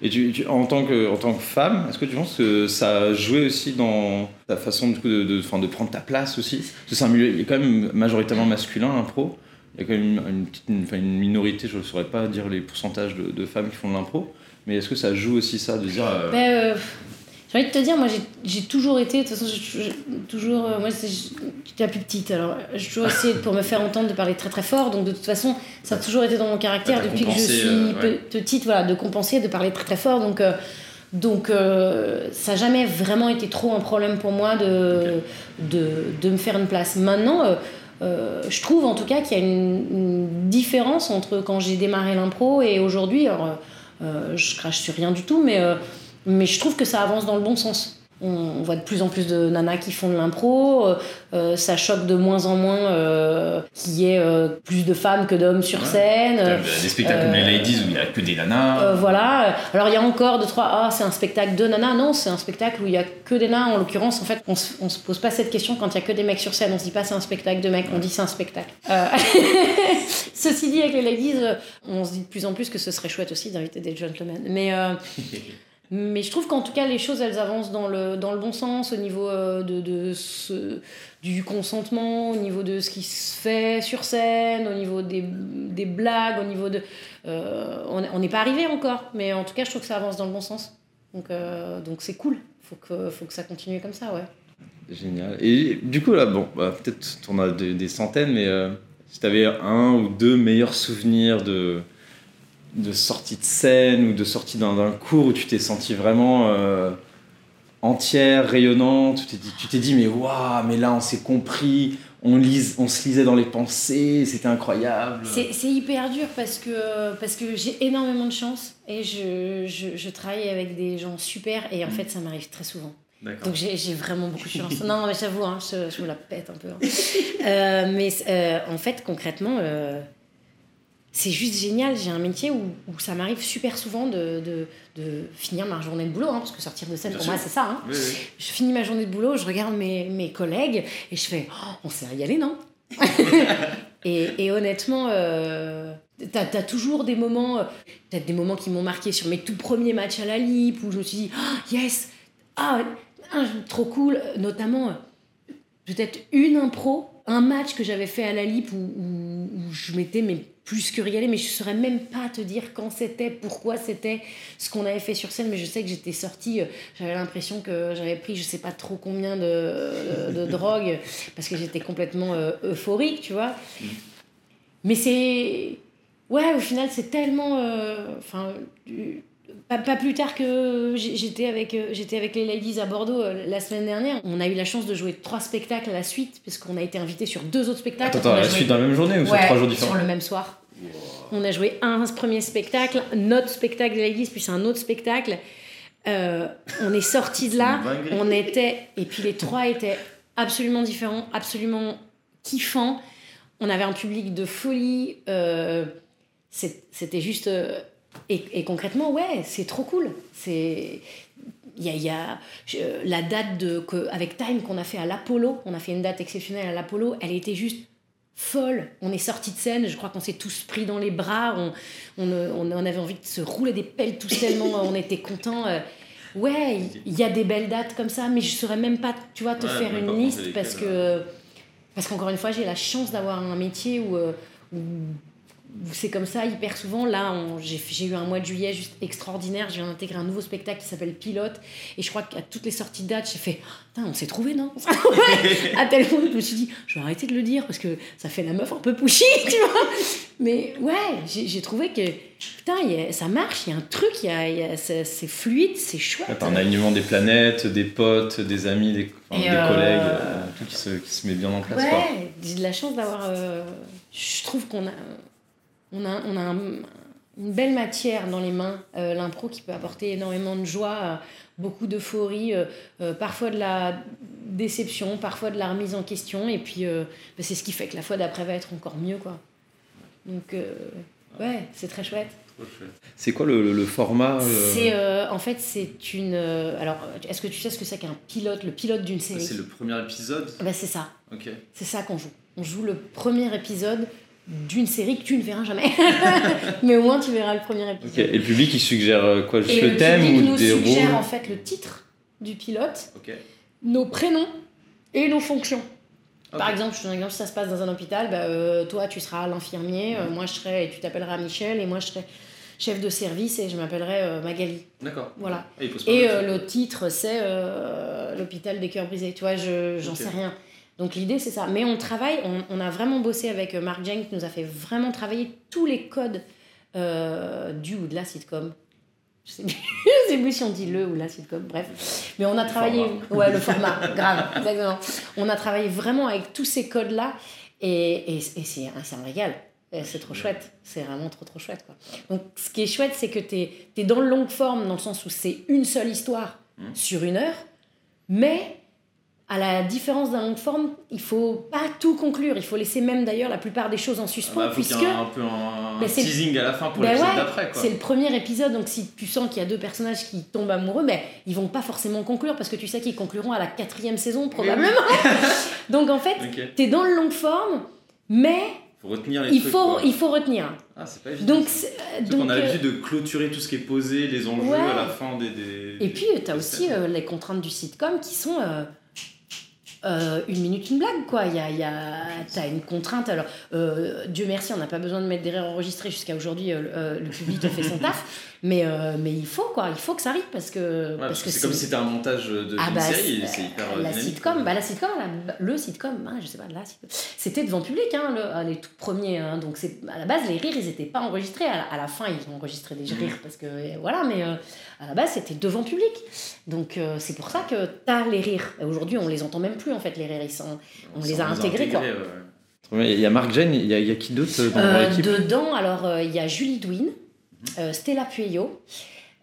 [SPEAKER 1] Et tu, tu- en, tant que, en tant que femme, est-ce que tu penses que ça a joué aussi dans ta façon du coup, de, de, de prendre ta place aussi? Parce que c'est un milieu quand même majoritairement masculin, l'impro. Il y a quand même une, une petite, une, enfin, une minorité, je ne saurais pas dire les pourcentages de, de femmes qui font de l'impro, mais est-ce que ça joue aussi ça de dire. euh,
[SPEAKER 2] Ben, euh, j'ai envie de te dire, moi j'ai- toujours été, de toute façon, j'ai toujours. euh, moi j'étais la plus petite, alors j'ai toujours essayé pour me faire entendre de parler très très fort, donc de toute façon, ça a toujours été dans mon caractère depuis que je suis
[SPEAKER 1] ouais.
[SPEAKER 2] petite, voilà, de compenser, de parler très très fort, donc. donc euh, ça n'a jamais vraiment été trop un problème pour moi de, de, de me faire une place. Maintenant, euh, euh, je trouve en tout cas qu'il y a une, différence entre quand j'ai démarré l'impro et aujourd'hui. Alors, euh, je crache sur rien du tout, euh, mais je trouve que ça avance dans le bon sens. On, voit de plus en plus de nanas qui font de l'impro. euh, euh, ça choque de moins en moins euh, qu'il y ait euh, plus de femmes que d'hommes sur scène.
[SPEAKER 1] Des spectacles comme les Ladies où il n'y a que des nanas.
[SPEAKER 2] voilà. Alors il y a encore deux trois. Ah, c'est un spectacle de nanas. Non, c'est un spectacle où il y a que des nanas. En l'occurrence, en fait, on se, on se pose pas cette question quand il y a que des mecs sur scène. On se dit pas c'est un spectacle de mecs. On dit c'est un spectacle. Ceci dit, avec les ladies, on se dit de plus en plus que ce serait chouette aussi d'inviter des gentlemen. Mais mais je trouve qu'en tout cas les choses elles avancent dans le dans le bon sens au niveau euh, de, de ce, du consentement, au niveau de ce qui se fait sur scène, au niveau des, des blagues, au niveau de euh, on n'est pas arrivé encore, mais en tout cas je trouve que ça avance dans le bon sens. Donc euh, donc c'est cool. Faut que faut que ça continue comme ça, ouais.
[SPEAKER 1] Génial. Et du coup, là, bon, bah, peut-être on a des, des centaines, mais si tu avais un ou deux meilleurs souvenirs de, de sortie de scène ou de sortie d'un cours où tu t'es senti vraiment euh, entière, rayonnante, tu t'es dit, tu t'es dit, mais waouh, mais là on s'est compris, on, lise, on se lisait dans les pensées, c'était incroyable.
[SPEAKER 2] C'est c'est hyper dur parce que, parce que j'ai énormément de chance et je, je, je travaille avec des gens super et en fait ça m'arrive très souvent. Donc j'ai j'ai vraiment beaucoup de chance. non, mais j'avoue, hein, je, je me la pète un peu. hein. Euh, mais euh, en fait, concrètement, euh, c'est juste génial. J'ai un métier où, où ça m'arrive super souvent de, de, de finir ma journée de boulot, hein, parce que sortir de scène,
[SPEAKER 1] Bien
[SPEAKER 2] pour
[SPEAKER 1] sûr.
[SPEAKER 2] moi, c'est ça. hein.
[SPEAKER 1] Oui, oui.
[SPEAKER 2] Je finis ma journée de boulot, je regarde mes, mes collègues et je fais Oh, on s'est régalé, non? Et, et honnêtement, euh, t'as as toujours des moments, euh, peut-être des moments qui m'ont marqué sur mes tout premiers matchs à la LIP où je me suis dit Oh, yes, ah, ah, trop cool, notamment euh, peut-être une impro, un match que j'avais fait à la LIP où, je m'étais mais plus que régalée, mais je saurais même pas te dire quand c'était, pourquoi c'était, ce qu'on avait fait sur scène, mais je sais que j'étais sortie, euh, j'avais l'impression que j'avais pris je sais pas trop combien de, de, de drogue, parce que j'étais complètement euh, euphorique, tu vois. Mais c'est... Ouais, au final, c'est tellement... euh, Enfin... pas, pas plus tard que j'étais avec, euh, j'étais avec les ladies à Bordeaux euh, la semaine dernière. On a eu la chance de jouer trois spectacles à la suite, parce qu'on a été invité sur deux autres spectacles.
[SPEAKER 1] Attends, attends, la
[SPEAKER 2] joué-
[SPEAKER 1] suite dans la même journée ou sur
[SPEAKER 2] Ouais,
[SPEAKER 1] trois jours différents
[SPEAKER 2] Sur le même soir. On a joué un premier spectacle, notre spectacle des ladies, puis c'est un autre spectacle. Euh, on est sortis de là, on était, et puis les trois étaient absolument différents, absolument kiffants. On avait un public de folie. euh, C'était juste. Et, et concrètement, ouais, c'est trop cool. C'est. Il y a, il y a je- la date de, que, avec Time qu'on a fait à l'Apollo, on a fait une date exceptionnelle à l'Apollo, elle était juste folle. On est sorti de scène, je crois qu'on s'est tous pris dans les bras, on, on, on, on avait envie de se rouler des pelles tous tellement on était contents. euh. Ouais, il y a des belles dates comme ça, mais je saurais même pas, tu vois, te
[SPEAKER 3] Ouais,
[SPEAKER 2] faire une liste parce
[SPEAKER 3] lesquelles,
[SPEAKER 2] que parce qu'encore une fois, j'ai la chance d'avoir un métier où, euh, où- où c'est comme ça hyper souvent. Là, j'ai j'ai eu un mois de juillet juste extraordinaire. J'ai intégré un nouveau spectacle qui s'appelle Pilote. Et je crois qu'à toutes les sorties de date, j'ai fait Putain, on s'est trouvé, non? À tel point que je me suis dit Je vais arrêter de le dire parce que ça fait la meuf un peu pushy, tu vois. Mais ouais, j'ai trouvé que putain, il y a- ça marche, il y a un truc, il y a, il y a- c'est fluide, c'est chouette.
[SPEAKER 1] T'as un alignement des planètes, des potes, des amis, des, enfin,
[SPEAKER 2] Et
[SPEAKER 1] des
[SPEAKER 2] euh,
[SPEAKER 1] collègues, euh, tout qui se, qui se met bien en place.
[SPEAKER 2] Ouais, j'ai de la chance d'avoir. euh, je trouve qu'on a, on a, on a un- une belle matière dans les mains, euh, l'impro qui peut apporter énormément de joie, euh, beaucoup d'euphorie, euh, euh, parfois de la déception, parfois de la remise en question, et puis euh, bah, c'est ce qui fait que la fois d'après va être encore mieux, quoi. Donc, euh, ouais, c'est très chouette.
[SPEAKER 1] C'est quoi le, le- le format euh,
[SPEAKER 2] C'est, euh, en fait, c'est une. euh, alors, est-ce que tu sais ce que c'est qu'un pilote, le pilote d'une série?
[SPEAKER 3] C'est le premier épisode?
[SPEAKER 2] Bah, C'est ça.
[SPEAKER 3] Ok.
[SPEAKER 2] C'est ça qu'on joue. On joue le premier épisode d'une série que tu ne verras jamais. Mais au moins, tu verras le premier épisode.
[SPEAKER 1] Et le public, il suggère euh, quoi Juste
[SPEAKER 2] Et
[SPEAKER 1] le thème
[SPEAKER 2] public
[SPEAKER 1] ou
[SPEAKER 2] nous
[SPEAKER 1] des
[SPEAKER 2] suggère en fait le titre du pilote, nos prénoms et nos fonctions. Par exemple, je te donne un exemple, si ça se passe dans un hôpital, bah, euh, toi tu seras l'infirmier, euh, moi je serai, et tu t'appelleras Michel, et moi je serai chef de service et je m'appellerai euh, Magali.
[SPEAKER 3] D'accord.
[SPEAKER 2] Voilà.
[SPEAKER 3] Ah,
[SPEAKER 2] Et le titre, c'est l'hôpital des cœurs brisés. Tu vois, je, j'en sais rien. Donc l'idée, c'est ça. Mais on travaille, on, on a vraiment bossé avec euh, Mark Jeng, qui nous a fait vraiment travailler tous les codes euh, du ou de la sitcom. Je sais, plus, je sais plus si on dit le ou la sitcom, bref. Mais on a travaillé. Ouais, le format, grave, exactement. On a travaillé vraiment avec tous ces codes-là. Et, et, et c'est, un- régal. C'est trop chouette. C'est vraiment trop, trop chouette. Quoi. Donc, ce qui est chouette, c'est que tu es, dans le longue forme, dans le sens où c'est une seule histoire
[SPEAKER 3] Mhm.
[SPEAKER 2] sur une heure. Mais, à la différence d'un longue forme, il faut pas tout conclure. Il faut laisser même d'ailleurs la plupart des choses en
[SPEAKER 3] Ah
[SPEAKER 2] suspens.
[SPEAKER 3] bah, faut qu'il
[SPEAKER 2] puisque
[SPEAKER 3] un, un peu un
[SPEAKER 2] c'est-
[SPEAKER 3] teasing à la fin pour
[SPEAKER 2] Ben
[SPEAKER 3] l'épisode
[SPEAKER 2] ouais,
[SPEAKER 3] d'après.
[SPEAKER 2] c'est le premier épisode, donc si tu sens qu'il y a deux personnages qui tombent amoureux, ben, ils vont pas forcément conclure parce que tu sais qu'ils concluront à la quatrième saison probablement. donc en fait,
[SPEAKER 3] Ok.
[SPEAKER 2] tu es dans le long forme, mais
[SPEAKER 3] Faut retenir les
[SPEAKER 2] il
[SPEAKER 3] trucs.
[SPEAKER 2] faut,
[SPEAKER 3] quoi.
[SPEAKER 2] il faut retenir.
[SPEAKER 3] Ah, c'est pas évident.
[SPEAKER 2] Donc, euh, donc
[SPEAKER 3] qu'on a
[SPEAKER 2] euh,
[SPEAKER 3] l'habitude de clôturer tout ce qui est posé, les enjeux
[SPEAKER 2] Ouais.
[SPEAKER 3] à la fin des. des
[SPEAKER 2] Et puis, tu as
[SPEAKER 3] des
[SPEAKER 2] aussi euh, les contraintes du sitcom qui sont euh, euh, une minute, une blague, quoi. Il y a, y a, t'as une contrainte. Alors, euh, Dieu merci, on n'a pas besoin de mettre des enregistrés jusqu'à aujourd'hui. euh, euh, le public a fait son taf. Mais, euh, mais il faut, quoi. Il faut que ça arrive parce que.
[SPEAKER 3] Ouais, parce que c'est comme si c'était un montage de
[SPEAKER 2] Ah bah,
[SPEAKER 3] série
[SPEAKER 2] c'est-
[SPEAKER 3] hyper euh,
[SPEAKER 2] la sitcom, bah la sitcom, la- le sitcom, hein, je sais pas, la sitcom, c'était devant public, hein, le- les tout premiers. hein, donc c'est à la base les rires, ils étaient pas enregistrés. À la, à la fin, ils ont enregistré des
[SPEAKER 3] Mhm.
[SPEAKER 2] rires parce que euh, voilà, mais euh, à la base c'était devant public. Donc euh, c'est pour ça que t'as les rires. Aujourd'hui, on les entend même plus en fait les rires, ils sont. on les a intégrés, quoi.
[SPEAKER 3] ouais.
[SPEAKER 1] Il y a Marc Jane, il y a, il y a qui d'autre euh, dans
[SPEAKER 2] Euh,
[SPEAKER 1] l'équipe?
[SPEAKER 2] dedans, alors euh, il y a Julie Douin,
[SPEAKER 3] Mhm.
[SPEAKER 2] Euh, Stella Pueyo,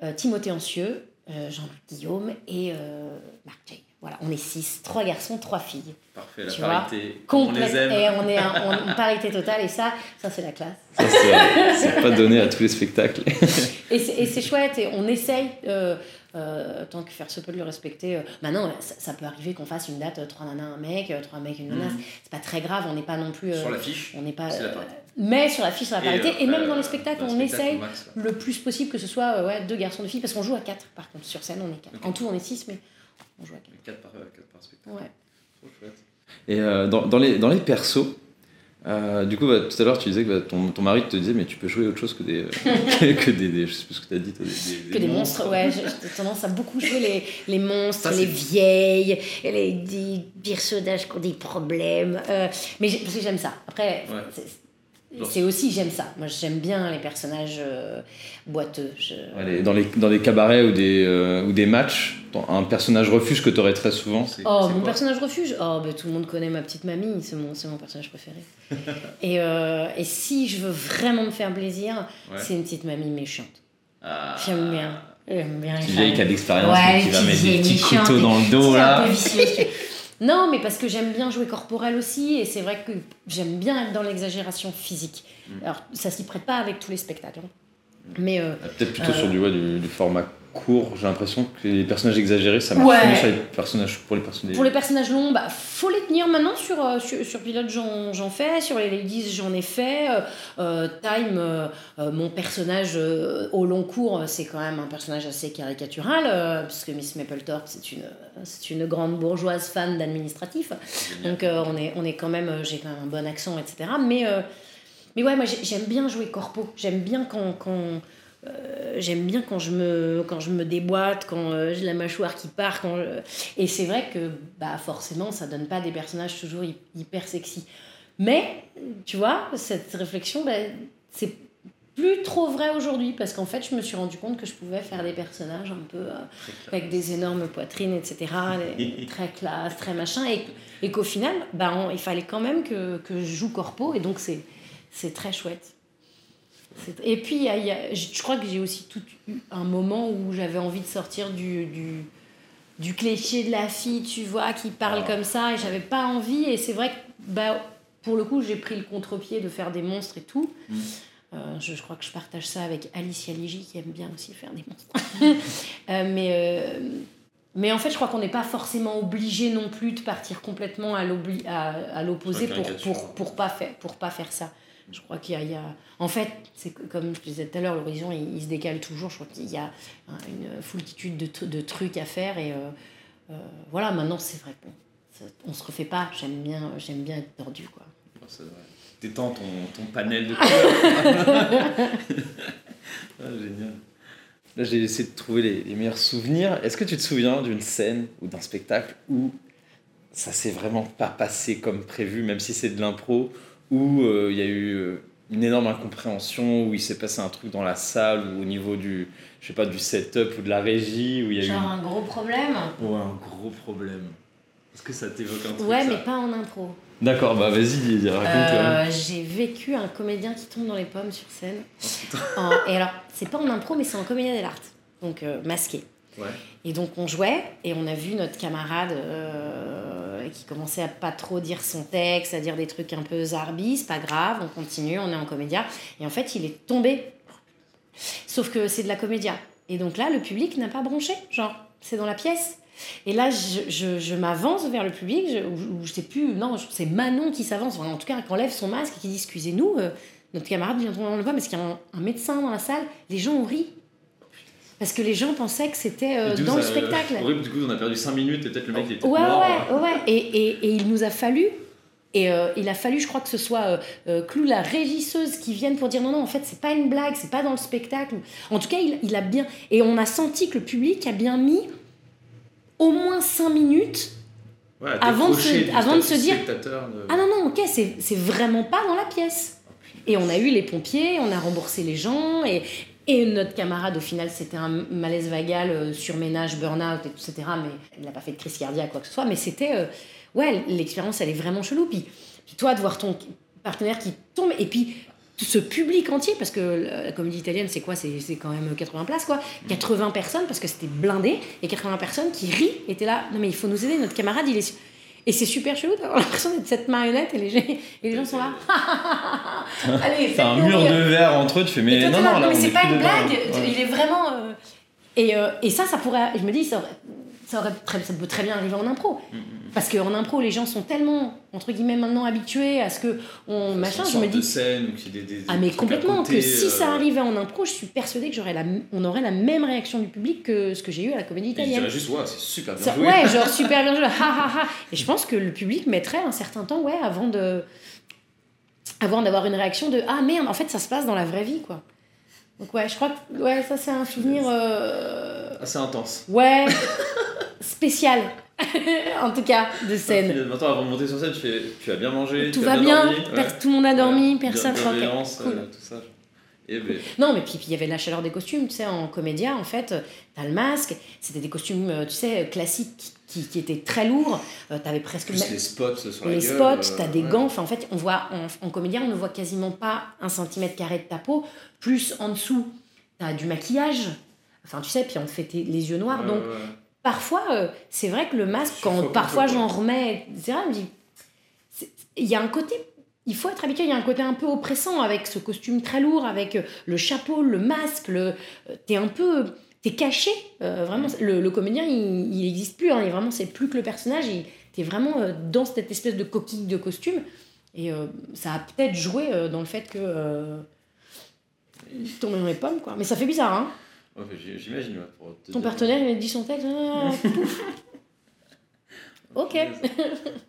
[SPEAKER 2] euh, Timothée Ancieux, euh, Jean-Luc Guillaume et euh, Marc Jay. Voilà, on est six, trois garçons, trois filles.
[SPEAKER 3] Parfait, la
[SPEAKER 2] Tu vois,
[SPEAKER 3] parité. On
[SPEAKER 2] Complète.
[SPEAKER 3] les aime.
[SPEAKER 2] Et on est en, en parité totale et ça, ça c'est la classe.
[SPEAKER 1] Ça, c'est- pas donné à tous les spectacles.
[SPEAKER 2] Et c'est et c'est chouette et on essaye, euh, euh, tant que faire se peut de le respecter. euh, maintenant, ça, ça peut arriver qu'on fasse une date, euh, trois nanas, un mec, euh, trois mecs, une nana.
[SPEAKER 3] Mhm.
[SPEAKER 2] C'est pas très grave, on n'est pas non plus. euh,
[SPEAKER 3] Sur l'affiche.
[SPEAKER 2] on n'est pas.
[SPEAKER 3] c'est la
[SPEAKER 2] euh,
[SPEAKER 3] parité.
[SPEAKER 2] Mais sur la fiche, sur la parité. Et,
[SPEAKER 3] euh,
[SPEAKER 2] même dans
[SPEAKER 3] euh,
[SPEAKER 2] les spectacles,
[SPEAKER 3] dans
[SPEAKER 2] on essaye
[SPEAKER 3] max,
[SPEAKER 2] le plus possible que ce soit euh, ouais, deux garçons, deux filles, parce qu'on joue à quatre par contre. Sur scène, on est quatre. En tout, on est six, mais on joue à quatre.
[SPEAKER 3] 4 par, euh, quatre par spectacle.
[SPEAKER 2] Ouais.
[SPEAKER 3] Trop chouette.
[SPEAKER 1] Et euh, dans, dans les, dans les persos, euh, du coup, bah, tout à l'heure, tu disais que bah, ton, ton mari te disait, mais tu peux jouer autre chose que des. euh, que des, des- je sais plus ce que tu as dit, toi, des,
[SPEAKER 2] Que des monstres, ouais, j'ai tendance à beaucoup jouer les, les monstres,
[SPEAKER 3] Ça,
[SPEAKER 2] les vieilles, et les des personnages qui ont des problèmes. euh, mais parce que j'aime ça. Après,
[SPEAKER 3] Ouais.
[SPEAKER 2] C'est- aussi, j'aime ça. Moi, j'aime bien les personnages euh, boiteux. Je-
[SPEAKER 1] Ouais, les- dans, les, dans les cabarets ou des, euh, ou des matchs, dans un personnage refuge que tu aurais très souvent.
[SPEAKER 3] C'est-
[SPEAKER 2] Oh, mon personnage refuge? Oh, bah, tout le monde connaît ma petite mamie, c'est mon, c'est mon personnage préféré. et, euh, et si je veux vraiment me faire plaisir,
[SPEAKER 3] Ouais.
[SPEAKER 2] c'est une petite mamie méchante.
[SPEAKER 3] Ah.
[SPEAKER 2] J'aime bien. J'aime bien les
[SPEAKER 1] Une vieille qui a d'expérience,
[SPEAKER 2] Ouais,
[SPEAKER 1] mais qui va mettre des petits couteaux dans le dos
[SPEAKER 2] un
[SPEAKER 1] là.
[SPEAKER 2] peu vicieux. non, mais parce que j'aime bien jouer corporel aussi, et c'est vrai que j'aime bien être dans l'exagération physique.
[SPEAKER 3] Mm.
[SPEAKER 2] Alors, ça s'y prête pas avec tous les spectacles. hein. Mais euh,
[SPEAKER 1] Peut-être plutôt
[SPEAKER 2] Euh,
[SPEAKER 1] sur du, ouais, du, du format court, j'ai l'impression que les personnages exagérés, ça marche
[SPEAKER 2] Ouais.
[SPEAKER 1] mieux sur les personnages, pour les personnages.
[SPEAKER 2] Pour les personnages longs, bah, faut les tenir maintenant. Sur, euh, sur, sur Pilote, j'en j'en fais. Sur les Ladies, j'en ai fait. Euh, euh, Time, euh, mon personnage euh, au long cours, c'est quand même un personnage assez caricatural, puisque Miss Mapplethorpe, c'est une, c'est une grande bourgeoise fan d'administratif. Donc on, est, on est quand même, j'ai quand même un bon accent, etc. Mais, mais ouais, moi j'ai- j'aime bien jouer corpo. J'aime bien quand, quand, j'aime bien quand je me, quand je me déboîte, quand euh, j'ai la mâchoire qui part. Quand je- Et c'est vrai que bah, forcément, ça donne pas des personnages toujours hy- hyper sexy. Mais, tu vois, cette réflexion, bah, c'est plus trop vrai aujourd'hui parce qu'en fait, je me suis rendu compte que je pouvais faire des personnages un peu euh, avec des énormes poitrines, etc., très classe, très machin, et, et qu'au final, bah, on- il fallait quand même que, que je joue corpo, et donc c'est c'est très chouette. Et puis, y a- y a- je crois que j'ai aussi tout eu un moment où j'avais envie de sortir du, du, du cliché de la fille, tu vois, qui parle
[SPEAKER 1] Ah.
[SPEAKER 2] comme ça, et j'avais pas envie, et c'est vrai que, bah, pour le coup, j'ai pris le contre-pied de faire des monstres et tout.
[SPEAKER 1] Mm.
[SPEAKER 2] Euh, je, je crois que je partage ça avec Alicia Ligi, qui aime bien aussi faire des monstres. Euh, mais, euh, mais en fait, je crois qu'on n'est pas forcément obligé non plus de partir complètement à l'opposé pour, pour, pour, pas faire, pour pas faire ça. Je crois qu'il y a, il y a- En fait, c'est comme je disais tout à l'heure, l'horizon, il, il se décale toujours. Je crois qu'il y a hein, une foultitude de, de trucs à faire. Et euh, euh, voilà, maintenant, c'est vrai ça- on se refait pas. J'aime bien, j'aime bien être tordu, quoi.
[SPEAKER 3] T'étends ton, ton panel de couleurs. ah, génial.
[SPEAKER 1] Là, j'ai essayé de trouver les, les meilleurs souvenirs. Est-ce que tu te souviens d'une scène ou d'un spectacle où ça s'est vraiment pas passé comme prévu, même si c'est de l'impro, où euh, il y a eu euh, une énorme incompréhension, où il s'est passé un truc dans la salle, ou au niveau du, je sais pas, du setup ou de la régie, où il y a eu...
[SPEAKER 2] Un gros problème
[SPEAKER 3] Ouais, un gros problème. Est-ce que ça t'évoque un truc
[SPEAKER 2] Ouais,
[SPEAKER 3] ça
[SPEAKER 2] mais pas en impro.
[SPEAKER 1] D'accord, bah vas-y, raconte. euh.
[SPEAKER 2] J'ai vécu un comédien qui tombe dans les pommes sur scène. En- et alors, c'est pas en impro, mais c'est en comédien dell'arte, donc euh, masqué. Et donc on jouait et on a vu notre camarade euh, qui commençait à pas trop dire son texte, à dire des trucs un peu zarbi, c'est pas grave, on continue, on est en comédia. Et en fait, il est tombé. Sauf que c'est de la comédia. Et donc là, le public n'a pas bronché, genre, c'est dans la pièce. Et là, je, m'avance vers le public, je, ou, je sais plus, non, c'est Manon qui s'avance, en tout cas, qui enlève son masque et qui dit Excusez-nous, euh, notre camarade vient de tomber dans le pas parce qu'il y a un médecin dans la salle. Les gens ont ri. Parce que les gens pensaient que c'était euh, dans le
[SPEAKER 3] ça-
[SPEAKER 2] spectacle.
[SPEAKER 3] Horrible, du coup, on a perdu 5 minutes et peut-être le mec était
[SPEAKER 2] Ouais,
[SPEAKER 3] mort.
[SPEAKER 2] ouais, ouais. Et, et, et il nous a fallu. Et euh, il a fallu, je crois que ce soit euh, euh, Clou, la régisseuse, qui vienne pour dire non, non, en fait, c'est pas une blague, c'est pas dans le spectacle. En tout cas, il, il a bien. Et on a senti que le public a bien mis au moins 5 minutes.
[SPEAKER 3] Ouais,
[SPEAKER 2] Avant de se- avant de se dire-
[SPEAKER 3] de-
[SPEAKER 2] Ah non, non, ok, c'est vraiment pas dans la pièce. Et on a eu les pompiers, on a remboursé les gens, et, et notre camarade, au final, c'était un malaise vagal, euh, surménage, burn-out, et etc. Mais il n'a pas fait de crise cardiaque, quoi que ce soit. Mais c'était. euh, ouais, l'expérience, elle est vraiment chelou. Puis, puis toi, de voir ton partenaire qui tombe, et puis ce public entier, parce que la comédie italienne, c'est quoi? C'est quand même 80 places, quoi. 80 personnes, parce que c'était blindé, et 80 personnes qui rient, étaient là. Non, mais il faut nous aider, notre camarade, il est. Et c'est super chelou d'avoir l'impression d'être cette marionnette, et les gens, et les gens sont là. Allez,
[SPEAKER 1] T'as un mur de verre entre eux, tu fais mais,
[SPEAKER 2] toi,
[SPEAKER 1] non, non,
[SPEAKER 2] là, mais c'est
[SPEAKER 1] est
[SPEAKER 2] pas une blague,
[SPEAKER 1] ouais.
[SPEAKER 2] il est vraiment. euh, Et, euh, et ça, ça pourrait. Je me dis, ça, ça, aurait très, ça peut très bien arriver en impro.
[SPEAKER 1] Mm,
[SPEAKER 2] Parce qu'en impro, les gens sont tellement, entre guillemets, maintenant habitués à ce que. On, machin,
[SPEAKER 3] Façon
[SPEAKER 2] je me
[SPEAKER 3] sorte de
[SPEAKER 2] dis.
[SPEAKER 3] scène, ou qu'il y ait des, des
[SPEAKER 2] Ah, mais complètement,
[SPEAKER 3] côté,
[SPEAKER 2] que si ça
[SPEAKER 3] euh,
[SPEAKER 2] arrivait en impro, je suis persuadée que j'aurais la, on aurait la même réaction du public que ce que j'ai eu à la comédie italienne.
[SPEAKER 3] juste, ouais, c'est super bien
[SPEAKER 2] Ça-
[SPEAKER 3] joué.
[SPEAKER 2] ouais, genre super bien joué, ha ha ha. Et je pense que le public mettrait un certain temps, ouais, avant de. avant d'avoir une réaction de ah merde, en fait ça se passe dans la vraie vie, quoi. Donc ouais, je crois que ouais, ça c'est un souvenir. euh,
[SPEAKER 3] Assez intense.
[SPEAKER 2] ouais, spécial, en tout cas, de scène.
[SPEAKER 3] Puis, Maintenant, avant de monter sur scène, tu, fais, tu as bien mangé,
[SPEAKER 2] Tout
[SPEAKER 3] tu as
[SPEAKER 2] va bien,
[SPEAKER 3] dormi, ouais.
[SPEAKER 2] tout le monde a dormi,
[SPEAKER 3] Ouais,
[SPEAKER 2] personne.
[SPEAKER 3] bien-
[SPEAKER 2] enfin, ok,
[SPEAKER 3] bienveillance,
[SPEAKER 2] cool.
[SPEAKER 3] euh, tout ça. Et ben,
[SPEAKER 2] Non, mais puis il y avait la chaleur des costumes, tu sais, en comédia, en fait, euh, t'as le masque, c'était des costumes, euh, tu sais, classiques qui, qui, étaient très lourds, euh, t'avais presque
[SPEAKER 3] plus les spots sur la
[SPEAKER 2] les
[SPEAKER 3] gueule.
[SPEAKER 2] spots,
[SPEAKER 3] euh,
[SPEAKER 2] t'as des
[SPEAKER 3] ouais.
[SPEAKER 2] gants, enfin en fait, on voit, en, en comédien, on ne voit quasiment pas un centimètre carré de ta peau, plus en dessous, t'as du maquillage, enfin tu sais, puis on te fait les yeux noirs, donc parfois, euh, c'est vrai que le masque, quand parfois j'en remets, etc., je me dis, c'est- il y a un côté, il faut être habitué, il y a un côté un peu oppressant avec ce costume très lourd, avec euh, le chapeau, le masque, le, euh, t'es un peu, t'es caché. euh, vraiment, le, le comédien, il, il existe plus. Hein, et vraiment, c'est plus que le personnage. Il, t'es vraiment dans cette espèce de coquille de costume. Et euh, ça a peut-être joué dans le fait que. Il tombait dans les pommes, quoi. Mais ça fait bizarre, hein.
[SPEAKER 3] Ouais, J'imagine. ouais,
[SPEAKER 2] Ton
[SPEAKER 3] dire-
[SPEAKER 2] partenaire, il a dit son texte. ah, pouf. ok.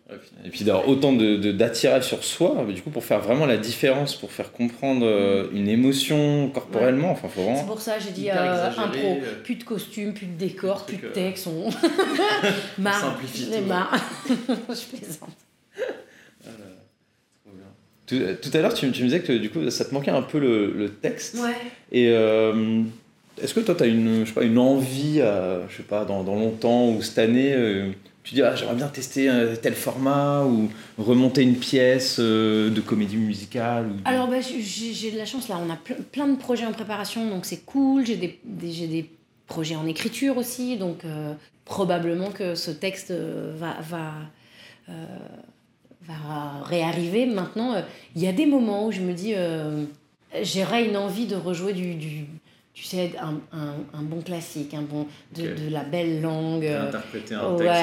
[SPEAKER 3] Ouais, putain.
[SPEAKER 1] Et puis d'avoir autant de, de- d'attirage sur soi, du coup, pour faire vraiment la différence, pour faire comprendre euh, une émotion corporellement, enfin, faut
[SPEAKER 2] C'est
[SPEAKER 1] vraiment.
[SPEAKER 2] pour ça que j'ai dit euh, impro.
[SPEAKER 3] euh.
[SPEAKER 2] Plus de costumes, plus de décors, plus de
[SPEAKER 3] euh,
[SPEAKER 2] texte. On... marre.
[SPEAKER 3] simplifie
[SPEAKER 2] J'en ai
[SPEAKER 3] tout.
[SPEAKER 2] marre. Je plaisante.
[SPEAKER 3] Ah.
[SPEAKER 1] Tout, euh, tout à l'heure, tu, tu me disais que du coup, ça te manquait un peu le, le texte.
[SPEAKER 2] Ouais.
[SPEAKER 1] Et euh, est-ce que toi, tu as une, je sais pas, une envie, euh, je sais pas, dans, dans longtemps ou cette année, euh, tu dis, ah, j'aimerais bien tester euh, tel format ou remonter une pièce euh, de comédie musicale.
[SPEAKER 2] Alors, bah, j'ai de la chance là. On a ple- plein de projets en préparation, donc c'est cool. J'ai des, des- des projets en écriture aussi, donc probablement que ce texte va, va, va réarriver. Maintenant, il y a des moments où je me dis, j'aurais une envie de rejouer du tu sais, un, un, un bon classique, un bon, de, de la belle langue. Euh,
[SPEAKER 3] interpréter un
[SPEAKER 2] ouais.
[SPEAKER 3] texte.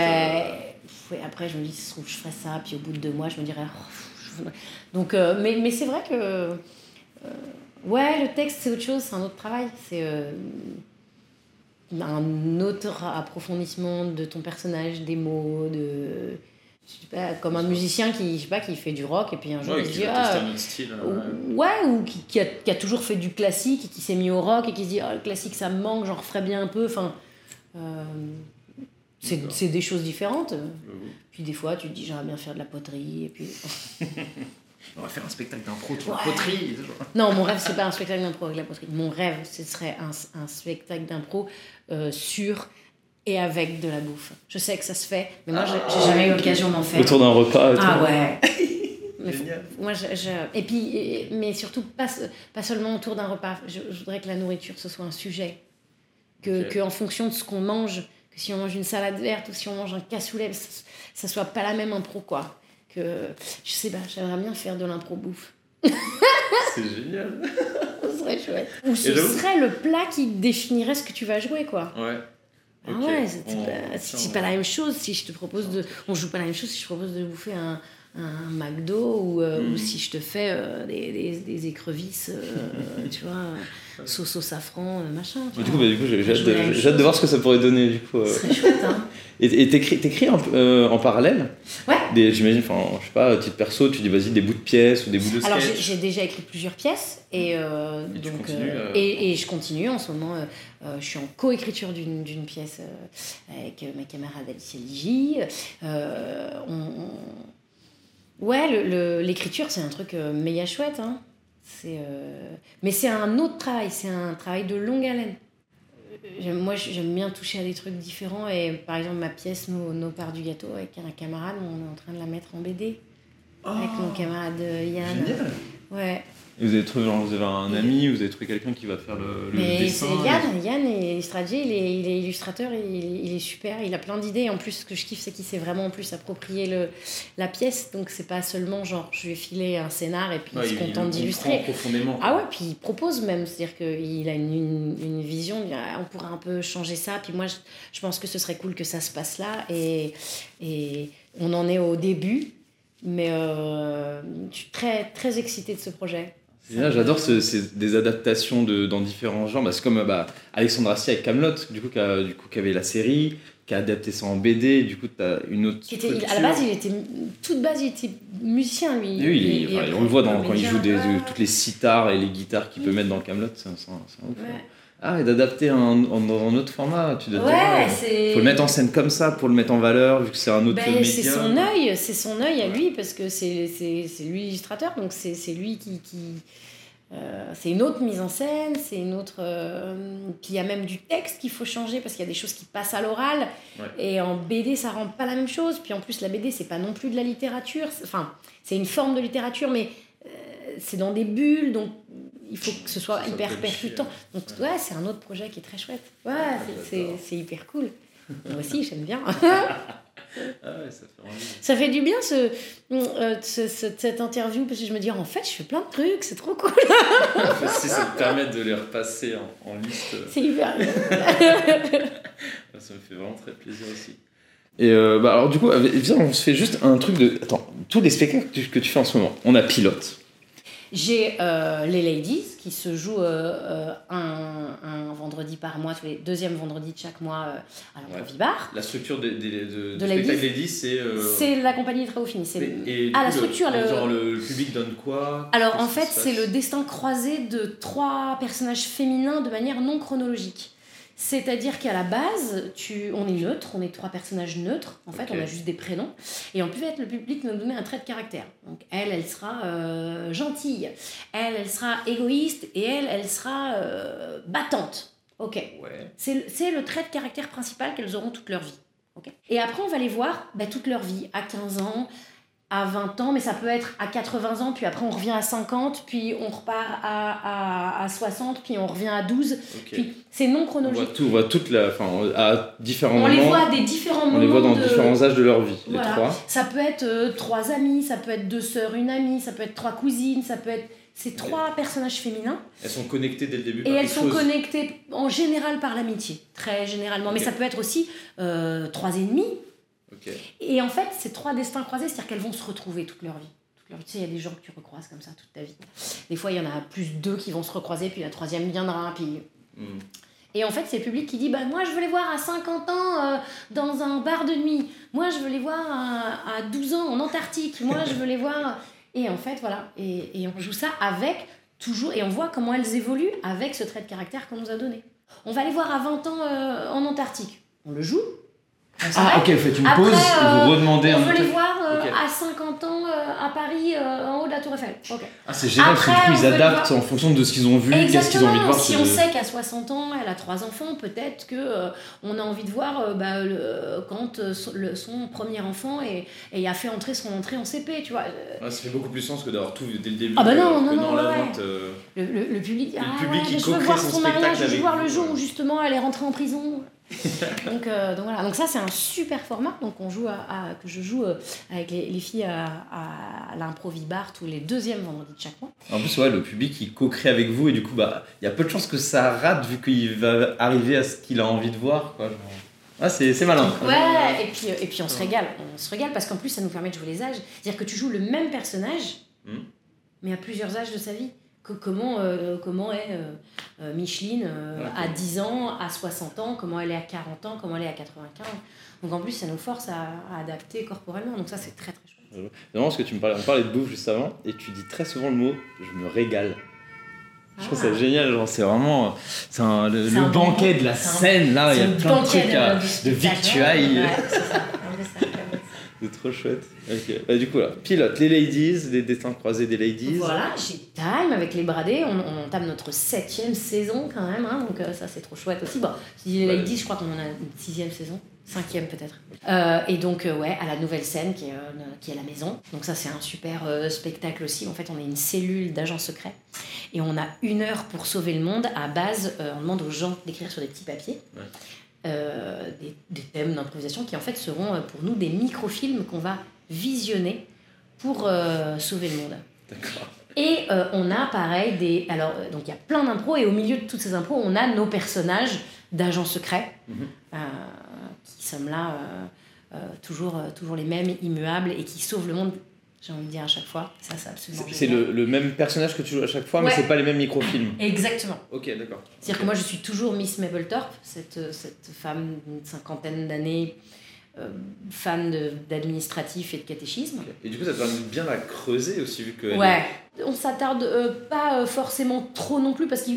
[SPEAKER 3] euh,
[SPEAKER 2] ouais, Après, je me dis, si ça se trouve, je ferais ça, puis au bout de deux mois, je me dirais. oh, je- Donc, euh, mais, mais c'est vrai que. ouais, le texte, c'est autre chose, c'est un autre travail. C'est un autre approfondissement de ton personnage, des mots, de. Je sais pas, comme un musicien qui, je sais pas, qui fait du rock, et puis un jour,
[SPEAKER 3] Ouais,
[SPEAKER 2] il se dit. Ah,
[SPEAKER 3] un style. ouais.
[SPEAKER 2] ou- Ouais, ou qui, qui a, qui a toujours fait du classique et qui s'est mis au rock et qui se dit ah, le classique ça me manque, j'en referais bien un peu. Enfin, euh, c'est des choses différentes. Puis des fois tu te dis j'aimerais bien faire de la poterie. Et puis...
[SPEAKER 3] On va faire un spectacle d'impro, tu vois,
[SPEAKER 2] Ouais.
[SPEAKER 3] poterie.
[SPEAKER 2] Non, mon rêve c'est pas un spectacle d'impro avec la poterie. Mon rêve ce serait un, un spectacle d'impro euh, sur et avec de la bouffe. Je sais que ça se fait, mais moi j'ai j'ai jamais eu l'occasion d'en faire.
[SPEAKER 1] Autour d'un repas. et tout.
[SPEAKER 2] Ah ouais. Mais moi, je, je- et puis, mais surtout pas, se- pas seulement autour d'un repas. Je, je voudrais que la nourriture ce soit un sujet, que, en fonction de ce qu'on mange, que si on mange une salade verte ou si on mange un cassoulet, ça, ça soit pas la même impro quoi. Que je sais pas, j'aimerais bien faire de l'impro bouffe.
[SPEAKER 3] C'est génial.
[SPEAKER 2] Ce serait chouette. Ou ce serait le plat qui définirait ce que tu vas jouer quoi.
[SPEAKER 3] Ouais.
[SPEAKER 2] Ah ouais, c'est pas,
[SPEAKER 3] on-
[SPEAKER 2] pas la même chose, si je te propose de. On joue pas la même chose si je te propose de bouffer un, un McDo ou, euh,
[SPEAKER 3] Mm.
[SPEAKER 2] ou si je te fais euh, des, des, des écrevisses, euh, tu vois, sauce au safran, machin.
[SPEAKER 1] Mais du coup, bah, du coup, j'ai hâte, de- voir ce que ça pourrait donner du coup.
[SPEAKER 2] Ce serait chouette, hein.
[SPEAKER 1] Et t'écris, t'écris en parallèle?
[SPEAKER 2] Ouais.
[SPEAKER 1] des, J'imagine, enfin, je sais pas, titre perso, tu dis vas-y, des bouts de pièces ou des bouts de
[SPEAKER 2] Alors j'ai déjà écrit plusieurs pièces et,
[SPEAKER 3] Et tu
[SPEAKER 2] donc et, et je continue en ce moment. je suis en coécriture d'une d'une pièce avec ma camarade Alicia Ligi. On- on- Ouais, l'écriture c'est un truc euh, méga chouette. Hein. C'est, euh, Mais c'est un autre travail, c'est un travail de longue haleine. Euh, Moi j'aime bien toucher à des trucs différents et par exemple ma pièce Nos, Nos parts du gâteau avec un camarade, on est en train de la mettre en BD avec mon camarade euh, Yann.
[SPEAKER 3] Oh, Génial.
[SPEAKER 2] Ouais.
[SPEAKER 1] Et vous avez trouvé, genre, vous avez un ami, vous avez trouvé quelqu'un qui va faire le, le
[SPEAKER 2] Mais
[SPEAKER 1] dessin.
[SPEAKER 2] c'est Yann, Yann est Stradier, il est, il est illustrateur, il, il est super, il a plein d'idées. En plus, ce que je kiffe, c'est qu'il s'est vraiment en plus approprié le, la pièce. Donc, c'est pas seulement genre, je ai filé un scénar et puis
[SPEAKER 3] Ouais,
[SPEAKER 2] il se contente
[SPEAKER 3] il
[SPEAKER 2] d'illustrer.
[SPEAKER 3] profondément.
[SPEAKER 2] Ah ouais, puis il propose même, c'est-à-dire qu'il a une, une, une vision, Ah, on pourrait un peu changer ça, puis moi je, je pense que ce serait cool que ça se passe là, et, et on en est au début, mais euh, je suis très, très excitée de ce projet.
[SPEAKER 1] J'adore ce- ces- des adaptations de, dans différents genres. Bah, c'est comme bah, Alexandre Astier avec Camelot, du coup, qui, a- du coup, qui avait la série, qui a adapté ça en BD. Du coup, tu as une autre.
[SPEAKER 2] Qui était, il- à la base, il était, toute base, il était musicien, lui.
[SPEAKER 1] Et oui, il- on le voit dans, quand il joue des, de- toutes les sitars et les guitares qu'il peut mettre dans le Camelot. C'est un, c'est un- c'est un ouf.
[SPEAKER 2] ouais.
[SPEAKER 1] Ah, et d'adapter un, en- autre format. Tu dois dire,
[SPEAKER 2] c'est.
[SPEAKER 1] faut le mettre en scène comme ça pour le mettre en valeur, vu que c'est un autre
[SPEAKER 2] Ben,
[SPEAKER 1] média.
[SPEAKER 2] c'est son œil, c'est son œil à lui parce que c'est lui l'illustrateur, donc c'est lui qui qui euh, c'est une autre mise en scène, c'est une autre euh, puis il y a même du texte qu'il faut changer parce qu'il y a des choses qui passent à l'oral
[SPEAKER 3] Ouais.
[SPEAKER 2] et en BD ça rend pas la même chose. Puis en plus la BD c'est pas non plus de la littérature, enfin c'est une forme de littérature mais euh, c'est dans des bulles donc il faut que ce soit
[SPEAKER 3] Ça
[SPEAKER 2] hyper percutant. Donc ouais, c'est un autre projet qui est très chouette. Ouais,
[SPEAKER 3] Ah,
[SPEAKER 2] c'est- hyper cool. Moi aussi j'aime bien.
[SPEAKER 3] Ah, ouais, ça fait envie.
[SPEAKER 2] Ça fait du bien ce, euh, ce- ce- cette interview parce que je me dis en fait je fais plein de trucs, c'est trop cool.
[SPEAKER 3] si ça te permet de les repasser en, en liste,
[SPEAKER 2] C'est hyper bien.
[SPEAKER 3] ça me fait vraiment très plaisir aussi.
[SPEAKER 1] Et euh, bah alors du coup, viens, on se fait juste un truc de... Attends, tous les spectacles que tu, que tu fais en ce moment, on a pilote.
[SPEAKER 2] J'ai euh, les Ladies qui se jouent euh, euh, un, un vendredi par mois, tous les deuxièmes vendredis de chaque mois euh, à l'Improvibar.
[SPEAKER 3] La structure des, des, de,
[SPEAKER 2] De Ladies
[SPEAKER 3] c'est.
[SPEAKER 2] C'est la compagnie des Très Haut Fini. c'est-
[SPEAKER 3] et, et du
[SPEAKER 2] Ah, la structure,
[SPEAKER 3] le,
[SPEAKER 2] le-
[SPEAKER 3] Genre le public donne quoi?
[SPEAKER 2] Alors en fait, c'est le destin croisé de trois personnages féminins de manière non chronologique. C'est-à-dire qu'à la base, tu, on est neutre, on est trois personnages neutres, en fait, on a juste des prénoms. Et en plus, le public nous donner un trait de caractère. Donc elle, elle sera euh, gentille, elle, elle sera égoïste, et elle, elle sera euh, battante. Ok.
[SPEAKER 3] Ouais.
[SPEAKER 2] C'est le- trait de caractère principal qu'elles auront toute leur vie. et après, on va les voir bah, toute leur vie, à 15 ans, à 20 ans, mais ça peut être à 80 ans, puis après on revient à 50, puis on repart à, à, à 60, puis on revient à 12.
[SPEAKER 3] Ok.
[SPEAKER 2] Puis c'est non
[SPEAKER 1] On voit
[SPEAKER 2] chronologique.
[SPEAKER 1] tout, on voit toute la... Enfin, à différents
[SPEAKER 2] On
[SPEAKER 1] moments,
[SPEAKER 2] les voit à des différents moments.
[SPEAKER 1] on les voit dans
[SPEAKER 2] de-
[SPEAKER 1] différents âges de leur vie, les
[SPEAKER 2] Voilà.
[SPEAKER 1] trois.
[SPEAKER 2] Ça peut être euh, trois amis, ça peut être deux sœurs, une amie, ça peut être trois cousines, ça peut être. C'est trois personnages féminins.
[SPEAKER 3] Elles sont connectées dès le début
[SPEAKER 2] Et
[SPEAKER 3] par
[SPEAKER 2] elles sont
[SPEAKER 3] chose.
[SPEAKER 2] connectées en général par l'amitié, très généralement. Mais ça peut être aussi euh, trois ennemis. Et en fait, c'est trois destins croisés, c'est-à-dire qu'elles vont se retrouver toute leur vie. Toute leur vie. Tu sais, il y a des gens que tu recroises comme ça toute ta vie. Des fois, il y en a plus deux qui vont se recroiser, puis la troisième viendra, puis
[SPEAKER 3] Hmm.
[SPEAKER 2] et en fait, c'est le public qui dit bah, Moi, je veux les voir à 50 ans euh, dans un bar de nuit. Moi, je veux les voir à, à 12 ans en Antarctique. Moi, je veux les voir. Et en fait, voilà. Et, et on joue ça avec toujours. Et on voit comment elles évoluent avec ce trait de caractère qu'on nous a donné. On va les voir à 20 ans euh, en Antarctique. On le joue.
[SPEAKER 1] Ah, ok, vous faites une
[SPEAKER 2] Après,
[SPEAKER 1] pause,
[SPEAKER 2] euh,
[SPEAKER 1] vous redemandez
[SPEAKER 2] On
[SPEAKER 1] un
[SPEAKER 2] veut les voir euh, à 50 ans euh, à Paris, euh, en haut de la Tour Eiffel. Ok.
[SPEAKER 1] Ah, c'est génial, parce que du
[SPEAKER 2] Après,
[SPEAKER 1] coup, ils
[SPEAKER 2] le
[SPEAKER 1] adaptent en fonction de ce qu'ils ont vu, qu'est-ce qu'ils ont envie de voir.
[SPEAKER 2] Si on
[SPEAKER 1] de-
[SPEAKER 2] sait qu'à 60 ans, elle a trois enfants, peut-être que euh, on a envie de voir euh, bah, le- quand euh, son, le- son premier enfant et, et a fait entrer son entrée en CP, tu vois. Euh,
[SPEAKER 3] Ouais, ça fait beaucoup plus sens que d'avoir tout dès le début.
[SPEAKER 2] Ah bah non, non, non, ouais.
[SPEAKER 3] vente. euh,
[SPEAKER 2] Le, le, le public,
[SPEAKER 3] le
[SPEAKER 2] ah
[SPEAKER 3] public,
[SPEAKER 2] ouais,
[SPEAKER 3] il
[SPEAKER 2] mais je veux
[SPEAKER 3] co-crée
[SPEAKER 2] voir
[SPEAKER 3] son
[SPEAKER 2] son
[SPEAKER 3] spectacle
[SPEAKER 2] mariage, je veux voir le jour où justement elle est rentrée en prison. donc, euh, donc voilà, donc ça c'est un super format donc on joue à, à- que je joue euh, avec les, les filles à, à, à l'improvibar tous les deuxièmes vendredis de chaque mois.
[SPEAKER 1] En plus, ouais, le public, il co-crée avec vous, et du coup, bah, il y a peu de chances que ça rate, vu qu'il va arriver à ce qu'il a envie de voir, quoi. Ah, c'est c'est malin.
[SPEAKER 2] Ouais, et puis, euh, et puis on se régale. On se régale parce qu'en plus, ça nous permet de jouer les âges. C'est-à-dire que tu joues le même personnage,
[SPEAKER 3] Hmm.
[SPEAKER 2] mais à plusieurs âges de sa vie. Que, comment, euh, comment est euh, euh, Micheline euh, à 10 ans, à 60 ans, comment elle est à 40 ans, comment elle est à 95 Donc en plus, ça nous force à, à adapter corporellement. Donc ça, c'est très très chouette.
[SPEAKER 1] C'est marrant parce que tu me parlais, on parlait de bouffe juste avant, et tu dis très souvent le mot je me régale. Je trouve ça
[SPEAKER 2] Ah.
[SPEAKER 1] génial, genre c'est vraiment c'est le, banquet
[SPEAKER 2] bon-
[SPEAKER 1] de la scène là, il y a plein de trucs à- de victuailles.
[SPEAKER 2] Ouais, c'est ça. Un peu ça, un peu ça.
[SPEAKER 1] C'est trop chouette. Ok. Bah, du coup, là, pilote les ladies, les destins croisés des ladies.
[SPEAKER 2] Voilà, chez Time avec les bradés, on, on entame notre septième saison quand même, hein, donc euh, ça c'est trop chouette aussi. Bon, si les. Ladies, je crois qu'on en a une sixième saison, cinquième peut-être. Euh, et donc, euh, ouais, à la nouvelle scène qui est, qui est la maison. Donc, ça c'est un super spectacle aussi. En fait, on est une cellule d'agents secrets et on a une heure pour sauver le monde. À base, on demande aux gens d'écrire sur des petits papiers.
[SPEAKER 3] Ouais.
[SPEAKER 2] Euh, des, des thèmes d'improvisation qui en fait seront euh, pour nous des microfilms qu'on va visionner pour euh, sauver le monde.
[SPEAKER 3] D'accord.
[SPEAKER 2] Et euh, on a pareil des. Alors, donc il y a plein d'impros, et au milieu de toutes ces impros, on a nos personnages d'agents secrets,
[SPEAKER 3] Mhm.
[SPEAKER 2] qui sommes là, toujours, toujours les mêmes, immuables, et qui sauvent le monde, j'ai envie de dire à chaque fois. Ça, c'est absolument
[SPEAKER 1] C'est le, le même personnage que tu joues à chaque fois, mais
[SPEAKER 2] Ouais.
[SPEAKER 1] c'est pas les mêmes microfilms.
[SPEAKER 2] Exactement.
[SPEAKER 3] Ok, d'accord.
[SPEAKER 2] C'est-à-dire que moi, je suis toujours Miss Mapplethorpe, cette, euh, cette femme d'une cinquantaine d'années, euh, fan de- d'administratif et de catéchisme.
[SPEAKER 3] Et du coup, ça te permet de bien la creuser aussi, vu que.
[SPEAKER 2] Ouais. On s'attarde euh, pas euh, forcément trop non plus parce que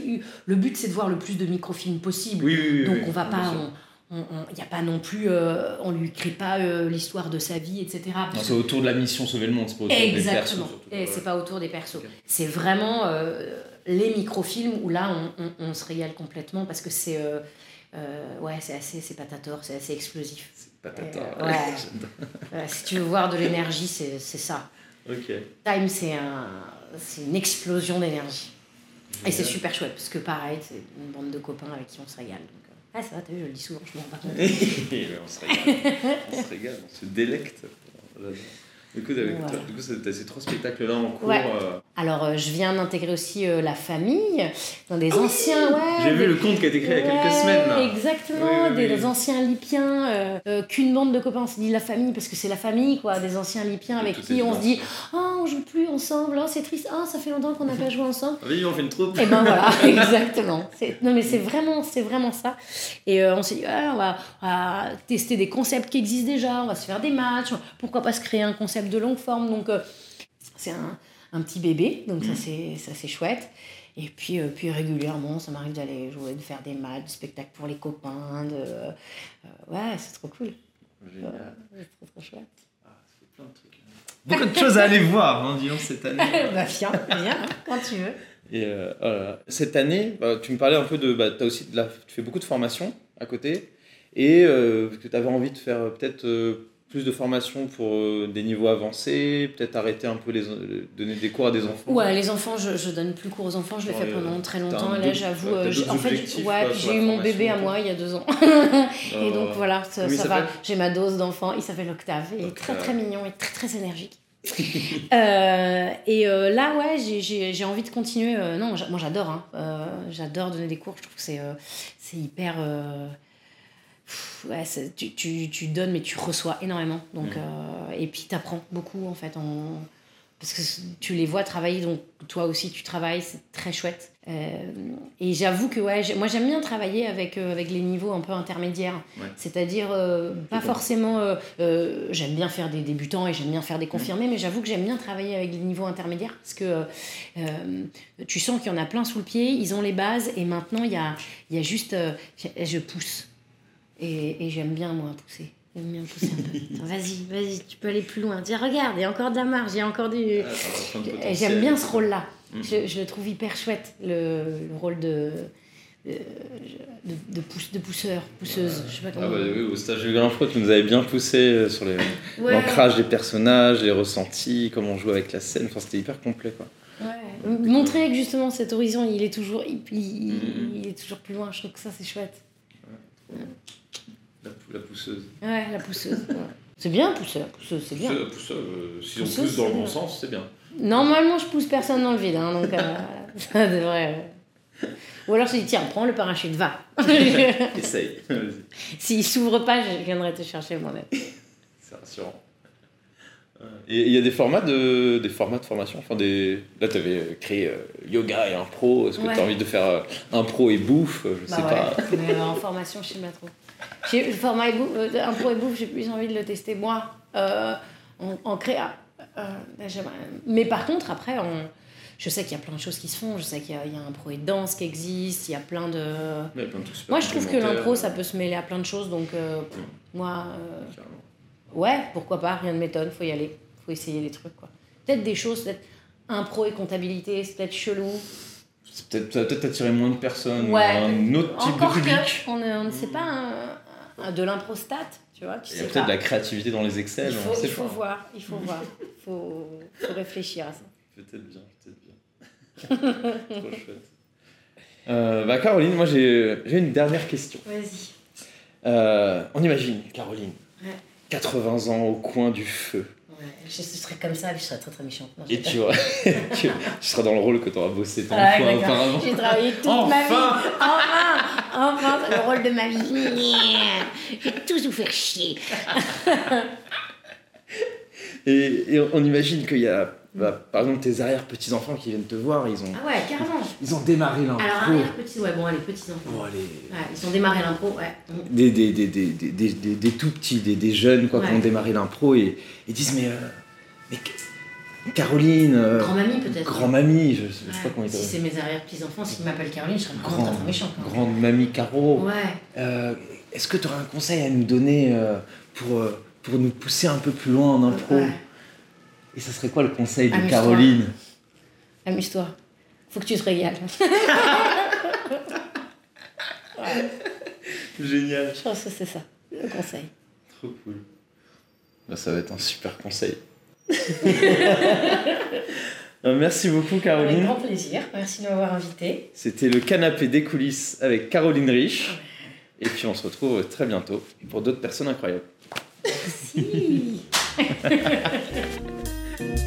[SPEAKER 2] le but c'est de voir le plus de microfilms possible.
[SPEAKER 3] Oui, oui, oui.
[SPEAKER 2] Donc
[SPEAKER 3] oui,
[SPEAKER 2] on va pas, il n'y a pas non plus, euh, on lui crée pas euh, l'histoire de sa vie, etc.
[SPEAKER 1] C'est autour de la mission Sauver le Monde, c'est pas autour des persos.
[SPEAKER 2] Exactement.
[SPEAKER 3] surtout.
[SPEAKER 2] Et c'est pas autour des persos. C'est vraiment euh, les microfilms où là on, on- on se régale complètement parce que c'est ouais c'est assez c'est patator, c'est assez explosif.
[SPEAKER 3] C'est
[SPEAKER 2] ouais. Si tu veux voir de l'énergie, c'est ça. Time, c'est un, c'est une explosion d'énergie. Et c'est super chouette, parce que pareil, c'est une bande de copains avec qui on se régale. donc. Ah, ça va, t'as vu, je le dis souvent, je m'en compte.
[SPEAKER 1] on, se régale. on se régale, on se délecte. Du coup, toi- du coup, t'as ces trois spectacles-là en cours.
[SPEAKER 2] Ouais.
[SPEAKER 1] euh,
[SPEAKER 2] Alors, euh, je viens d'intégrer aussi euh, la famille dans des anciens. Ouais,
[SPEAKER 1] J'ai vu le conte qui a été créé il y a quelques semaines. Là.
[SPEAKER 2] Exactement,
[SPEAKER 1] Oui, oui,
[SPEAKER 2] des,
[SPEAKER 1] oui.
[SPEAKER 2] anciens lipiens, euh, euh, qu'une bande de copains, on se dit la famille, parce que c'est la famille, quoi, des anciens lipiens avec qui on se dit Oh, on joue plus ensemble, oh, c'est triste, oh, ça fait longtemps qu'on n'a pas joué ensemble.
[SPEAKER 1] Vas-y, on fait une troupe.
[SPEAKER 2] Et ben voilà, exactement. Non mais c'est vraiment, c'est vraiment ça. Et on s'est dit, ah, on, va, on va tester des concepts qui existent déjà, on va se faire des matchs, pourquoi pas se créer un concept de longue forme. Donc c'est un, un petit bébé, donc ça c'est ça c'est chouette. Et puis, euh, puis régulièrement, ça m'arrive d'aller jouer, de faire des matchs, des spectacles pour les copains. De... euh, ouais, c'est trop cool.
[SPEAKER 1] Génial.
[SPEAKER 2] C'est trop, trop chouette.
[SPEAKER 1] Ah, ça fait plein de trucs. Beaucoup de choses à aller voir, hein, disons, cette année.
[SPEAKER 2] bah viens, viens, quand tu veux.
[SPEAKER 1] Et euh, oh. Cette année, bah, tu me parlais un peu de. Bah, as aussi de la, tu fais beaucoup de formations à côté. Et euh, que tu avais envie de faire euh, peut-être euh, plus de formations pour euh, des niveaux avancés, peut-être arrêter un peu les donner des cours à des enfants.
[SPEAKER 2] Ouais, les enfants, je, je donne plus cours aux enfants, je l'ai fait pendant très longtemps. là, j'avoue, euh, en fait, ouais, puis j'ai eu mon
[SPEAKER 1] formation,
[SPEAKER 2] bébé à moi il y a deux ans. Et donc voilà, ça, va. J'ai ma dose d'enfant. Il s'appelle Octave. Il est très très mignon et très très énergique. Euh, et euh, là, ouais, j'ai- envie de continuer. euh, non, moi j'adore. Hein. J'adore donner des cours. Je trouve que c'est c'est hyper. Ouais, tu, tu, tu donnes, mais tu reçois énormément. Donc,
[SPEAKER 1] Mm.
[SPEAKER 2] euh, et puis tu apprends beaucoup en fait. En... Parce que tu les vois travailler, donc toi aussi tu travailles, c'est très chouette. Euh, et j'avoue que ouais, moi j'aime bien travailler avec, euh, avec les niveaux un peu intermédiaires.
[SPEAKER 1] Ouais.
[SPEAKER 2] C'est-à-dire, pas forcément. j'aime bien faire des débutants et j'aime bien faire des confirmés, mais j'avoue que j'aime bien travailler avec les niveaux intermédiaires parce que tu sens qu'il y en a plein sous le pied, ils ont les bases et maintenant il y a, y a juste. je pousse. Et, et j'aime bien, moi, pousser. J'aime bien pousser un peu. Vas-y, vas-y, tu peux aller plus loin. Dis, regarde, il y a encore de la marge, il y a encore du.
[SPEAKER 1] Ah.
[SPEAKER 2] J'aime bien ce rôle-là.
[SPEAKER 1] Mm.
[SPEAKER 2] Je, je le trouve hyper chouette, le, le rôle de, de, de, de pousse- de pousseur, pousseuse. Je sais pas
[SPEAKER 1] Ah
[SPEAKER 2] comment.
[SPEAKER 1] bah oui, au stage de Grinfro, tu nous avais bien poussé euh, sur
[SPEAKER 2] Ouais.
[SPEAKER 1] l'ancrage des personnages, les ressentis, comment on joue avec la scène. Enfin, c'était hyper complet, quoi.
[SPEAKER 2] Ouais. Montrer que justement cet horizon, il est toujours, il, il-
[SPEAKER 1] Mm.
[SPEAKER 2] il est toujours plus loin. Je trouve que ça, c'est chouette.
[SPEAKER 1] La, pou- la pousseuse.
[SPEAKER 2] Ouais, la pousseuse. ouais. C'est bien, pousseur. Pousseuse, c'est bien.
[SPEAKER 1] La pousseuse, euh, si on pousse dans le bon
[SPEAKER 2] bien.
[SPEAKER 1] sens, c'est bien.
[SPEAKER 2] Normalement, je pousse personne dans le vide, hein, donc euh, ça devrait. euh. Ou alors je dis tiens, prends le parachute, va.
[SPEAKER 1] Essaye.
[SPEAKER 2] S'il s'ouvre pas, je viendrai te chercher moi-même.
[SPEAKER 1] C'est rassurant. Euh, Et il y a des formats de, des formats de formation? Enfin, des... Là, tu avais créé euh, yoga et impro. Est-ce que
[SPEAKER 2] Ouais.
[SPEAKER 1] tu as envie de faire euh, impro et bouffe? Je sais
[SPEAKER 2] Bah
[SPEAKER 1] pas.
[SPEAKER 2] ouais, mais en formation, je sais pas trop. Le format et bouffe, euh, impro et bouffe, j'ai plus envie de le tester moi, euh, en, en créa. Euh, j'aimerais- mais par contre, après, on... je sais qu'il y a plein de choses qui se font. Je sais qu'il y, y a un pro et danse qui existe. Il y a plein de.
[SPEAKER 1] A plein
[SPEAKER 2] Moi, je trouve que l'impro, ça peut se mêler à plein de choses. Donc, euh, moi, euh, ouais, pourquoi pas, rien ne m'étonne, faut y aller. Faut essayer les trucs, quoi. Peut-être des choses, peut-être impro et comptabilité, c'est peut-être chelou.
[SPEAKER 1] C'est peut-être ça va peut-être attirer moins de personnes.
[SPEAKER 2] Ouais.
[SPEAKER 1] Un autre type de public.
[SPEAKER 2] que, on ne, on ne sait pas un- un- de l'impro-stat, tu vois, tu
[SPEAKER 1] Il y a peut-être de la créativité dans les Excel.
[SPEAKER 2] Il
[SPEAKER 1] on
[SPEAKER 2] faut,
[SPEAKER 1] sait
[SPEAKER 2] il faut
[SPEAKER 1] pas.
[SPEAKER 2] voir, il faut voir. Il faut, faut réfléchir à ça.
[SPEAKER 1] Peut-être bien, peut-être bien. Trop chouette. Euh, bah Caroline, moi j'ai j'ai une dernière question.
[SPEAKER 2] Vas-y.
[SPEAKER 1] Euh, on imagine, Caroline,
[SPEAKER 2] Ouais.
[SPEAKER 1] 80 ans au coin du feu.
[SPEAKER 2] Ouais, je serais comme ça, je serais très très méchante. Non,
[SPEAKER 1] Et
[SPEAKER 2] je
[SPEAKER 1] tu, vois, tu, seras dans le rôle que tu auras bossé tant de
[SPEAKER 2] Ah,
[SPEAKER 1] fois auparavant.
[SPEAKER 2] J'ai travaillé toute
[SPEAKER 1] Enfin
[SPEAKER 2] ma vie. Enfin Enfin le rôle de ma vie. Je vais tous vous faire chier.
[SPEAKER 1] Et, et on imagine qu'il y a, bah, par exemple, tes arrière-petits-enfants qui viennent te voir, ils ont,
[SPEAKER 2] Ah ouais, carrément.
[SPEAKER 1] Ils ont démarré l'impro.
[SPEAKER 2] Alors, arrière petit, ouais, bon, allez, petits enfants.
[SPEAKER 1] Bon, allez,
[SPEAKER 2] Ouais, ils ont démarré l'impro, ouais.
[SPEAKER 1] des, des, des, des, des, des, des- des tout petits, des, des jeunes quoi, qui
[SPEAKER 2] Ouais.
[SPEAKER 1] ont démarré l'impro et ils disent Mais, euh, mais Caroline, euh,
[SPEAKER 2] Grand-mamie peut-être.
[SPEAKER 1] grand-mamie, je, je sais pas
[SPEAKER 2] Ouais.
[SPEAKER 1] comment ils
[SPEAKER 2] Si c'est mes arrière-petits-enfants, s'ils m'appellent Caroline, je serais
[SPEAKER 1] Grand,
[SPEAKER 2] très très méchante. hein.
[SPEAKER 1] grande mamie Caro,
[SPEAKER 2] Ouais.
[SPEAKER 1] euh, est-ce que tu aurais un conseil à nous donner euh, pour, pour nous pousser un peu plus loin en impro?
[SPEAKER 2] Ouais.
[SPEAKER 1] Et ça serait quoi le conseil de. Caroline?
[SPEAKER 2] Amuse-toi. Faut que tu te régales.
[SPEAKER 1] Génial.
[SPEAKER 2] Je pense que c'est ça, le conseil.
[SPEAKER 1] Trop cool. Bah, ça va être un super conseil. Merci beaucoup
[SPEAKER 2] Avec
[SPEAKER 1] Caroline.
[SPEAKER 2] grand plaisir. Merci de m'avoir invité.
[SPEAKER 1] C'était le canapé des coulisses avec Caroline Rich. Et puis on se retrouve très bientôt pour d'autres personnes incroyables.
[SPEAKER 2] Si.